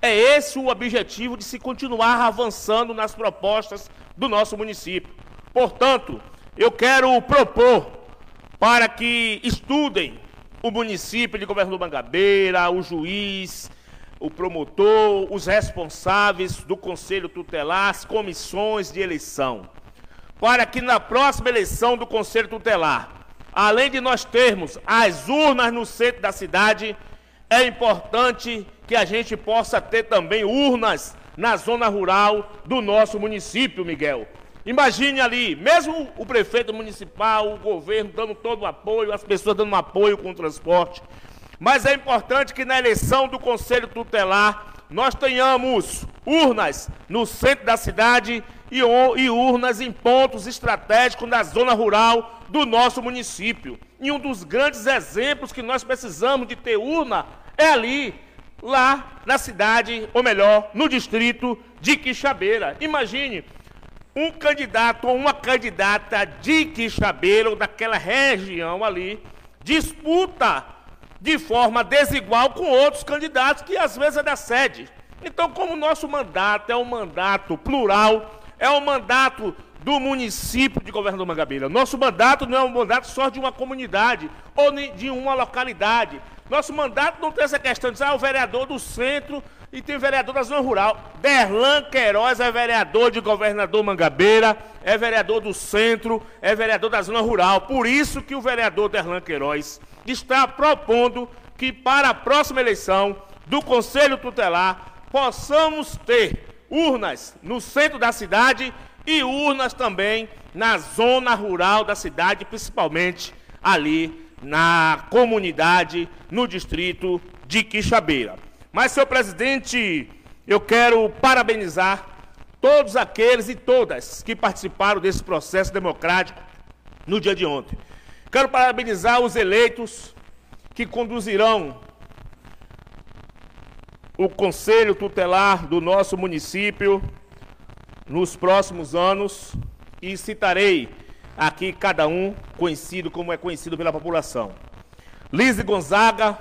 Speaker 6: É esse o objetivo de se continuar avançando nas propostas do nosso município. Portanto, eu quero propor para que estudem o município de Governador Mangabeira, o juiz, o promotor, os responsáveis do Conselho Tutelar, as comissões de eleição para que na próxima eleição do Conselho Tutelar, além de nós termos as urnas no centro da cidade, é importante que a gente possa ter também urnas na zona rural do nosso município, Miguel. Imagine ali, mesmo o prefeito municipal, o governo dando todo o apoio, as pessoas dando apoio com o transporte. Mas é importante que na eleição do Conselho Tutelar nós tenhamos urnas no centro da cidade e, urnas em pontos estratégicos na zona rural do nosso município. E um dos grandes exemplos que nós precisamos de ter urna é ali, lá na cidade, ou melhor, no distrito de Quixabeira. Imagine um candidato ou uma candidata de Quixabeira ou daquela região ali disputa de forma desigual com outros candidatos que às vezes é da sede. Então, como o nosso mandato é um mandato plural, é o mandato do município de Governador Mangabeira. Nosso mandato não é um mandato só de uma comunidade ou de uma localidade. Nosso mandato não tem essa questão de ser ah, o vereador do centro e tem vereador da zona rural. Derlan Queiroz é vereador de Governador Mangabeira, é vereador do centro, é vereador da zona rural. Por isso que o vereador Derlan Queiroz está propondo que para a próxima eleição do Conselho Tutelar possamos ter urnas no centro da cidade e urnas também na zona rural da cidade, principalmente ali na comunidade, no distrito de Quixabeira. Mas, senhor presidente, eu quero parabenizar todos aqueles e todas que participaram desse processo democrático no dia de ontem. Quero parabenizar os eleitos que conduzirão o conselho tutelar do nosso município nos próximos anos e citarei aqui cada um conhecido como é conhecido pela população. Lise Gonzaga,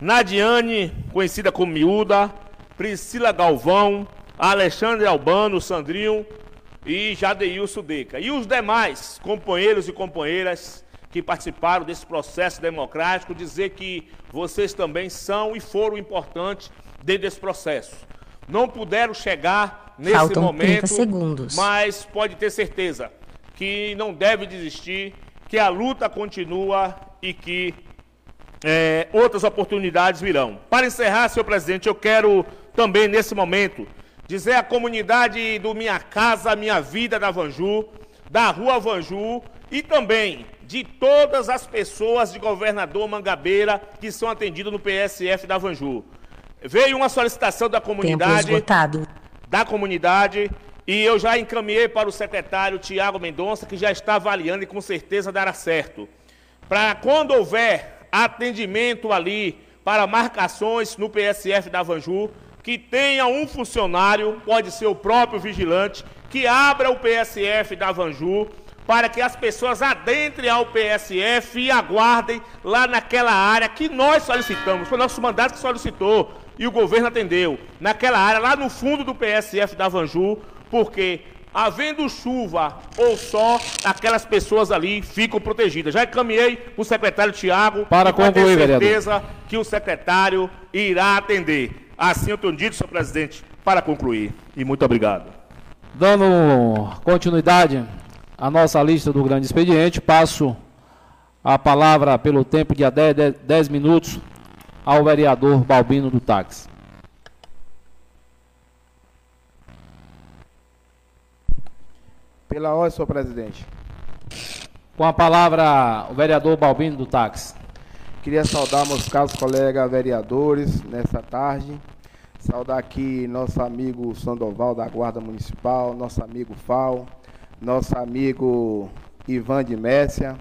Speaker 6: Nadiane, conhecida como Miúda, Priscila Galvão, Alexandre Albano, Sandrinho e Jadeilson Deca. E os demais companheiros e companheiras que participaram desse processo democrático, dizer que vocês também são e foram importantes dentro desse processo. Não puderam chegar nesse
Speaker 7: Faltam
Speaker 6: momento,
Speaker 7: 30 segundos.
Speaker 6: mas pode ter certeza que não deve desistir, que a luta continua e que é, outras oportunidades virão. Para encerrar, senhor presidente, eu quero também, nesse momento, dizer à comunidade do Minha Casa, Minha Vida da Vanju, da Rua Vanju e também de todas as pessoas de governador Mangabeira que são atendidas no PSF da Vanju. Veio uma solicitação da comunidade da comunidade e eu já encaminhei para o secretário Tiago Mendonça, que já está avaliando e com certeza dará certo. Para quando houver atendimento ali para marcações no PSF da Vanju, que tenha um funcionário, pode ser o próprio vigilante, que abra o PSF da Vanju para que as pessoas adentrem ao PSF e aguardem lá naquela área que nós solicitamos. Foi nosso mandato que solicitou e o governo atendeu. Naquela área, lá no fundo do PSF da Vanju, porque havendo chuva ou só, aquelas pessoas ali ficam protegidas. Já encaminhei o secretário Tiago
Speaker 1: Para
Speaker 6: pode ter
Speaker 1: concluir, vereador.
Speaker 6: certeza que o secretário irá atender. Assim eu tenho dito, senhor presidente, para concluir. E muito obrigado.
Speaker 1: Dando continuidade à nossa lista do grande expediente, passo a palavra pelo tempo de até 10 minutos ao vereador Balbino do Táxi.
Speaker 8: Pela ordem, senhor presidente.
Speaker 1: Com a palavra, o vereador Balbino do Táxi.
Speaker 8: Queria saudar meus caros colegas vereadores nessa tarde. Saudar aqui nosso amigo Sandoval da Guarda Municipal, nosso amigo Fal, nosso amigo Ivan de Messia.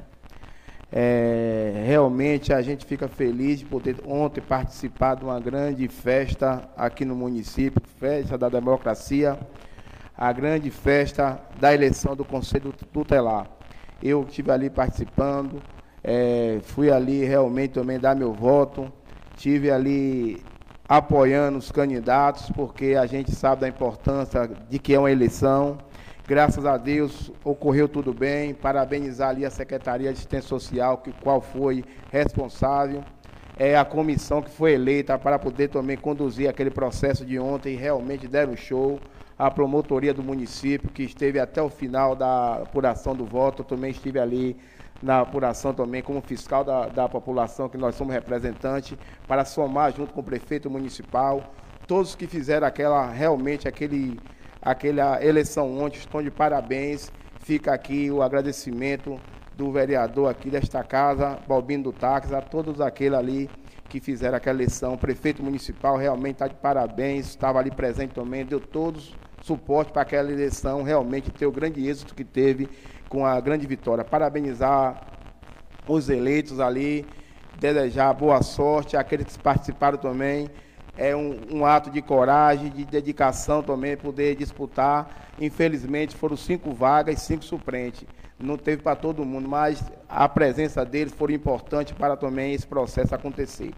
Speaker 8: É, realmente a gente fica feliz de poder ontem participar de uma grande festa aqui no município, festa da democracia, a grande festa da eleição do Conselho Tutelar. Eu estive ali participando, é, fui ali realmente também dar meu voto, tive ali apoiando os candidatos, porque a gente sabe da importância de que é uma eleição. Graças a Deus ocorreu tudo bem. Parabenizar ali a Secretaria de Assistência Social, que qual foi responsável. É a comissão que foi eleita para poder também conduzir aquele processo de ontem realmente deram show. A promotoria do município, que esteve até o final da apuração do voto, eu também estive ali na apuração também como fiscal da, da população, que nós somos representantes, para somar junto com o prefeito municipal. Todos que fizeram aquela, realmente, aquele, aquela eleição ontem estão de parabéns. Fica aqui o agradecimento do vereador aqui desta casa, Balbino do Táxi, a todos aqueles ali que fizeram aquela eleição. O prefeito municipal realmente está de parabéns, estava ali presente também, deu todos suporte para aquela eleição realmente ter o grande êxito que teve com a grande vitória. Parabenizar os eleitos ali, desejar boa sorte àqueles que participaram também. É um, um ato de coragem, de dedicação também, poder disputar. Infelizmente foram cinco vagas cinco suplentes. Não teve para todo mundo, mas a presença deles foi importante para também esse processo acontecer.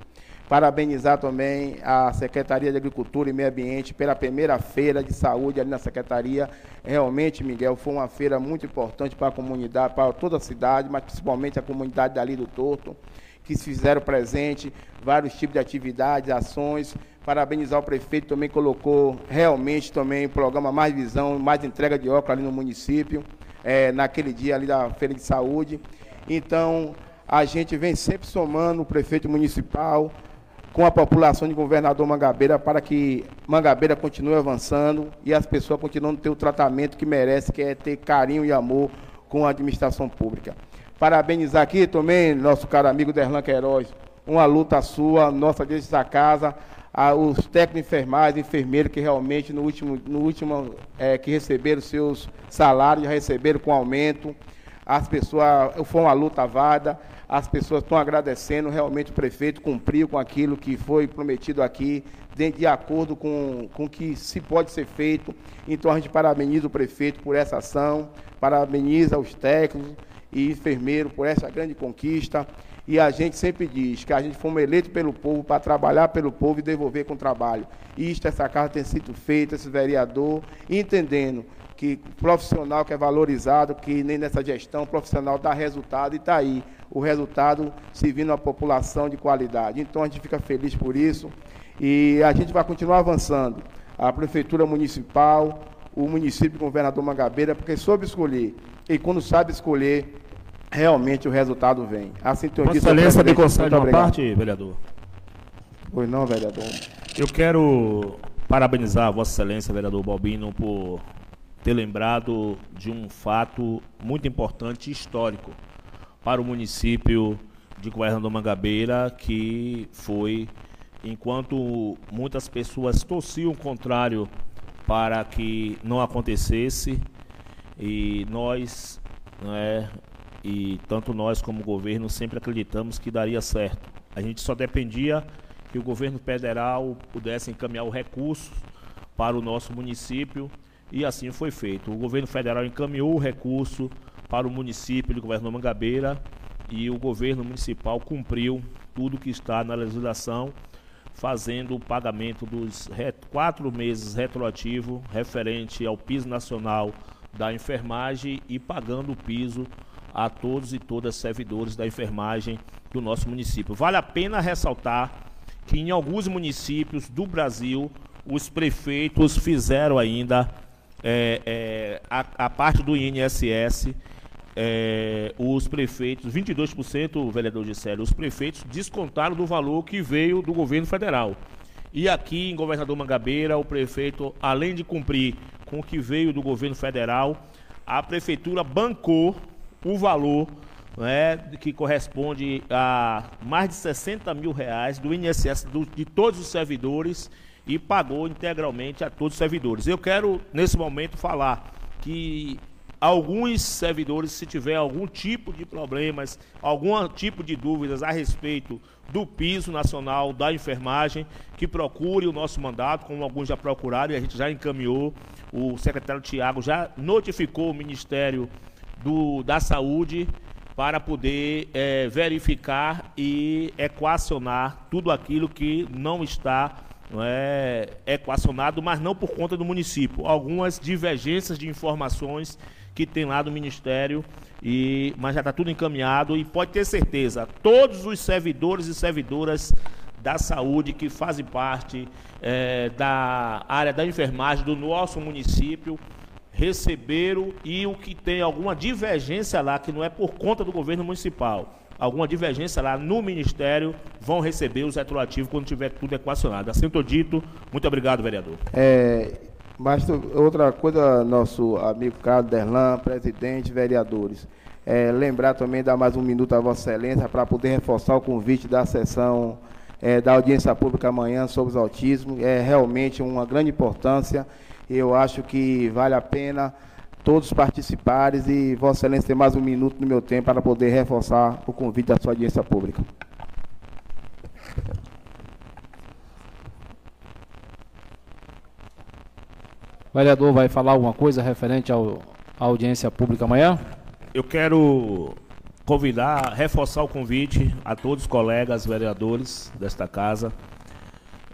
Speaker 8: Parabenizar também a Secretaria de Agricultura e Meio Ambiente pela primeira feira de saúde ali na Secretaria. Realmente, Miguel, foi uma feira muito importante para a comunidade, para toda a cidade, mas principalmente a comunidade dali do Torto, que se fizeram presente, vários tipos de atividades, ações. Parabenizar o prefeito, também colocou realmente também o programa Mais Visão, mais entrega de óculos ali no município, eh, naquele dia ali da feira de saúde. Então, a gente vem sempre somando o prefeito municipal, com a população de governador Mangabeira para que Mangabeira continue avançando e as pessoas continuem a ter o tratamento que merece, que é ter carinho e amor com a administração pública. Parabenizar aqui também nosso caro amigo Derlan Queiroz, uma luta sua, nossa dessa casa, a, os técnicos de enfermagem, enfermeiros que realmente no último, no último é, que receberam seus salários, já receberam com aumento. As pessoas, foi uma luta válida, as pessoas estão agradecendo, realmente o prefeito cumpriu com aquilo que foi prometido aqui, de, de acordo com o que se pode ser feito. Então a gente parabeniza o prefeito por essa ação, parabeniza os técnicos e enfermeiros por essa grande conquista. E a gente sempre diz que a gente fomos eleitos pelo povo para trabalhar pelo povo e devolver com trabalho. Isto, essa casa tem sido feita, esse vereador, entendendo que profissional que é valorizado, que nem nessa gestão profissional dá resultado e está aí o resultado servindo a população de qualidade. Então a gente fica feliz por isso e a gente vai continuar avançando. A Prefeitura Municipal, o município o governador Mangabeira, porque soube escolher. E quando sabe escolher, realmente o resultado vem.
Speaker 6: Assim então, Vossa Excelência me concede uma parte, vereador.
Speaker 8: Pois não, vereador.
Speaker 6: Eu quero parabenizar a Vossa Excelência, vereador Balbino, por ter lembrado de um fato muito importante e histórico para o município de Governador Mangabeira, que foi, enquanto muitas pessoas torciam o contrário para que não acontecesse, e nós, né, e tanto nós como o governo sempre acreditamos que daria certo. A gente só dependia que o governo federal pudesse encaminhar o recurso para o nosso município e assim foi feito. O governo federal encaminhou o recurso para o município de Governador Mangabeira e o governo municipal cumpriu tudo que está na legislação, fazendo o pagamento dos quatro meses retroativo referente ao piso nacional da enfermagem e pagando o piso a todos e todas servidores da enfermagem do nosso município. Vale a pena ressaltar que em alguns municípios do Brasil os prefeitos fizeram ainda é, é, a, a, parte do INSS, é, os prefeitos, 22%, vereador Gisele, os prefeitos descontaram do valor que veio do governo federal. E aqui em Governador Mangabeira, o prefeito, além de cumprir com o que veio do governo federal, a prefeitura bancou o valor né, que corresponde a mais de 60 mil reais do INSS do, de todos os servidores e pagou integralmente a todos os servidores. Eu quero, nesse momento, falar que alguns servidores, se tiver algum tipo de problemas, algum tipo de dúvidas a respeito do piso nacional da enfermagem, que procure o nosso mandato, como alguns já procuraram e a gente já encaminhou. O secretário Tiago já notificou o Ministério do, da Saúde para poder é, verificar e equacionar tudo aquilo que não está não é equacionado, mas não por conta do município. Algumas divergências de informações que tem lá do Ministério, e, mas já está tudo encaminhado e pode ter certeza, todos os servidores e servidoras da saúde que fazem parte é, da área da enfermagem do nosso município receberam e o que tem alguma divergência lá, que não é por conta do governo municipal, alguma divergência lá no Ministério, vão receber os retroativos quando tiver tudo equacionado. Assim estou dito. Muito obrigado, vereador.
Speaker 8: É, mas outra coisa, nosso amigo Carlos Derlan, presidente, vereadores. É, lembrar também, dar mais um minuto a Vossa Excelência para poder reforçar o convite da sessão é, da audiência pública amanhã sobre o autismo. É realmente uma grande importância. Eu acho que vale a pena todos participarem e Vossa Excelência ter mais um minuto no meu tempo para poder reforçar o convite da sua audiência pública.
Speaker 1: O vereador vai falar alguma coisa referente ao, à audiência pública amanhã?
Speaker 6: Eu quero convidar, reforçar o convite a todos os colegas vereadores desta casa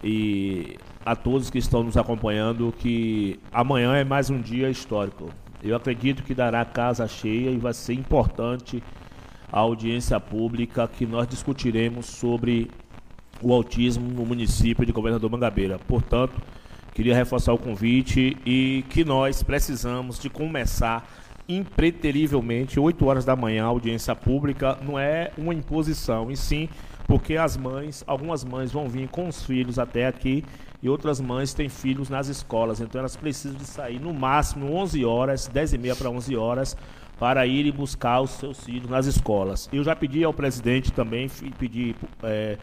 Speaker 6: e a todos que estão nos acompanhando que amanhã é mais um dia histórico. Eu acredito que dará casa cheia e vai ser importante a audiência pública que nós discutiremos sobre o autismo no município de Governador Mangabeira. Portanto, queria reforçar o convite e que nós precisamos de começar impreterivelmente, 8 horas da manhã, audiência pública não é uma imposição, e sim porque as mães, algumas mães vão vir com os filhos até aqui e outras mães têm filhos nas escolas, então elas precisam de sair no máximo 11 horas, 10 e meia para 11 horas, para ir buscar os seus filhos nas escolas. Eu já pedi ao presidente também, pedi é,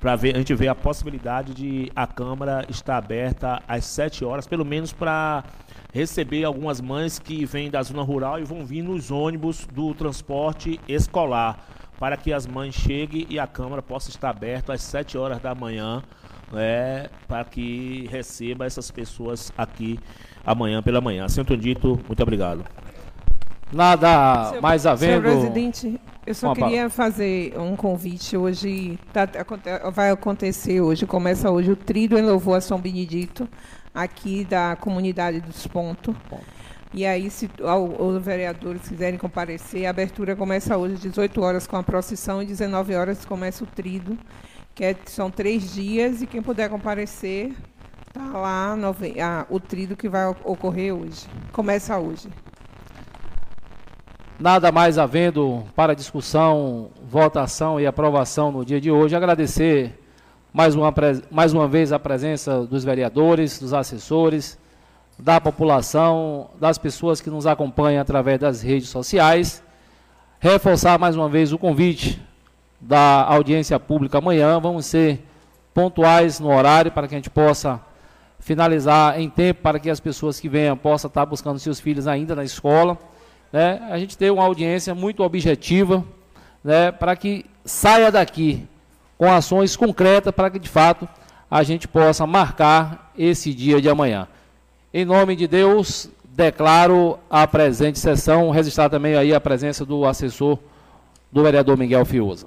Speaker 6: para ver, a gente ver a possibilidade de a Câmara estar aberta às 7 horas, pelo menos para receber algumas mães que vêm da zona rural e vão vir nos ônibus do transporte escolar, para que as mães cheguem e a Câmara possa estar aberta às 7 horas da manhã, né, para que receba essas pessoas aqui amanhã pela manhã. Sinto dito, muito obrigado.
Speaker 1: Nada senhor, mais havendo.
Speaker 7: Senhor presidente, eu só queria fazer um convite hoje. Tá, vai acontecer hoje, começa hoje o Trido em Louvor a São Benedito, aqui da comunidade dos Pontos. E aí, se os vereadores quiserem comparecer, a abertura começa hoje às 18 horas com a procissão e 19 horas começa o trido, que é, são três dias, e quem puder comparecer, está lá nove, ah, o trido que vai ocorrer hoje. Começa hoje.
Speaker 1: Nada mais havendo para discussão, votação e aprovação no dia de hoje. Agradecer mais uma, mais uma vez a presença dos vereadores, dos assessores, da população, das pessoas que nos acompanham através das redes sociais. Reforçar mais uma vez o convite da audiência pública amanhã. Vamos ser pontuais no horário para que a gente possa finalizar em tempo para que as pessoas que venham possam estar buscando seus filhos ainda na escola né, a gente ter uma audiência muito objetiva, né, para que saia daqui com ações concretas para que de fato a gente possa marcar esse dia de amanhã. Em nome de Deus, declaro a presente sessão, registrar também aí a presença do assessor do vereador Miguel Fiuza.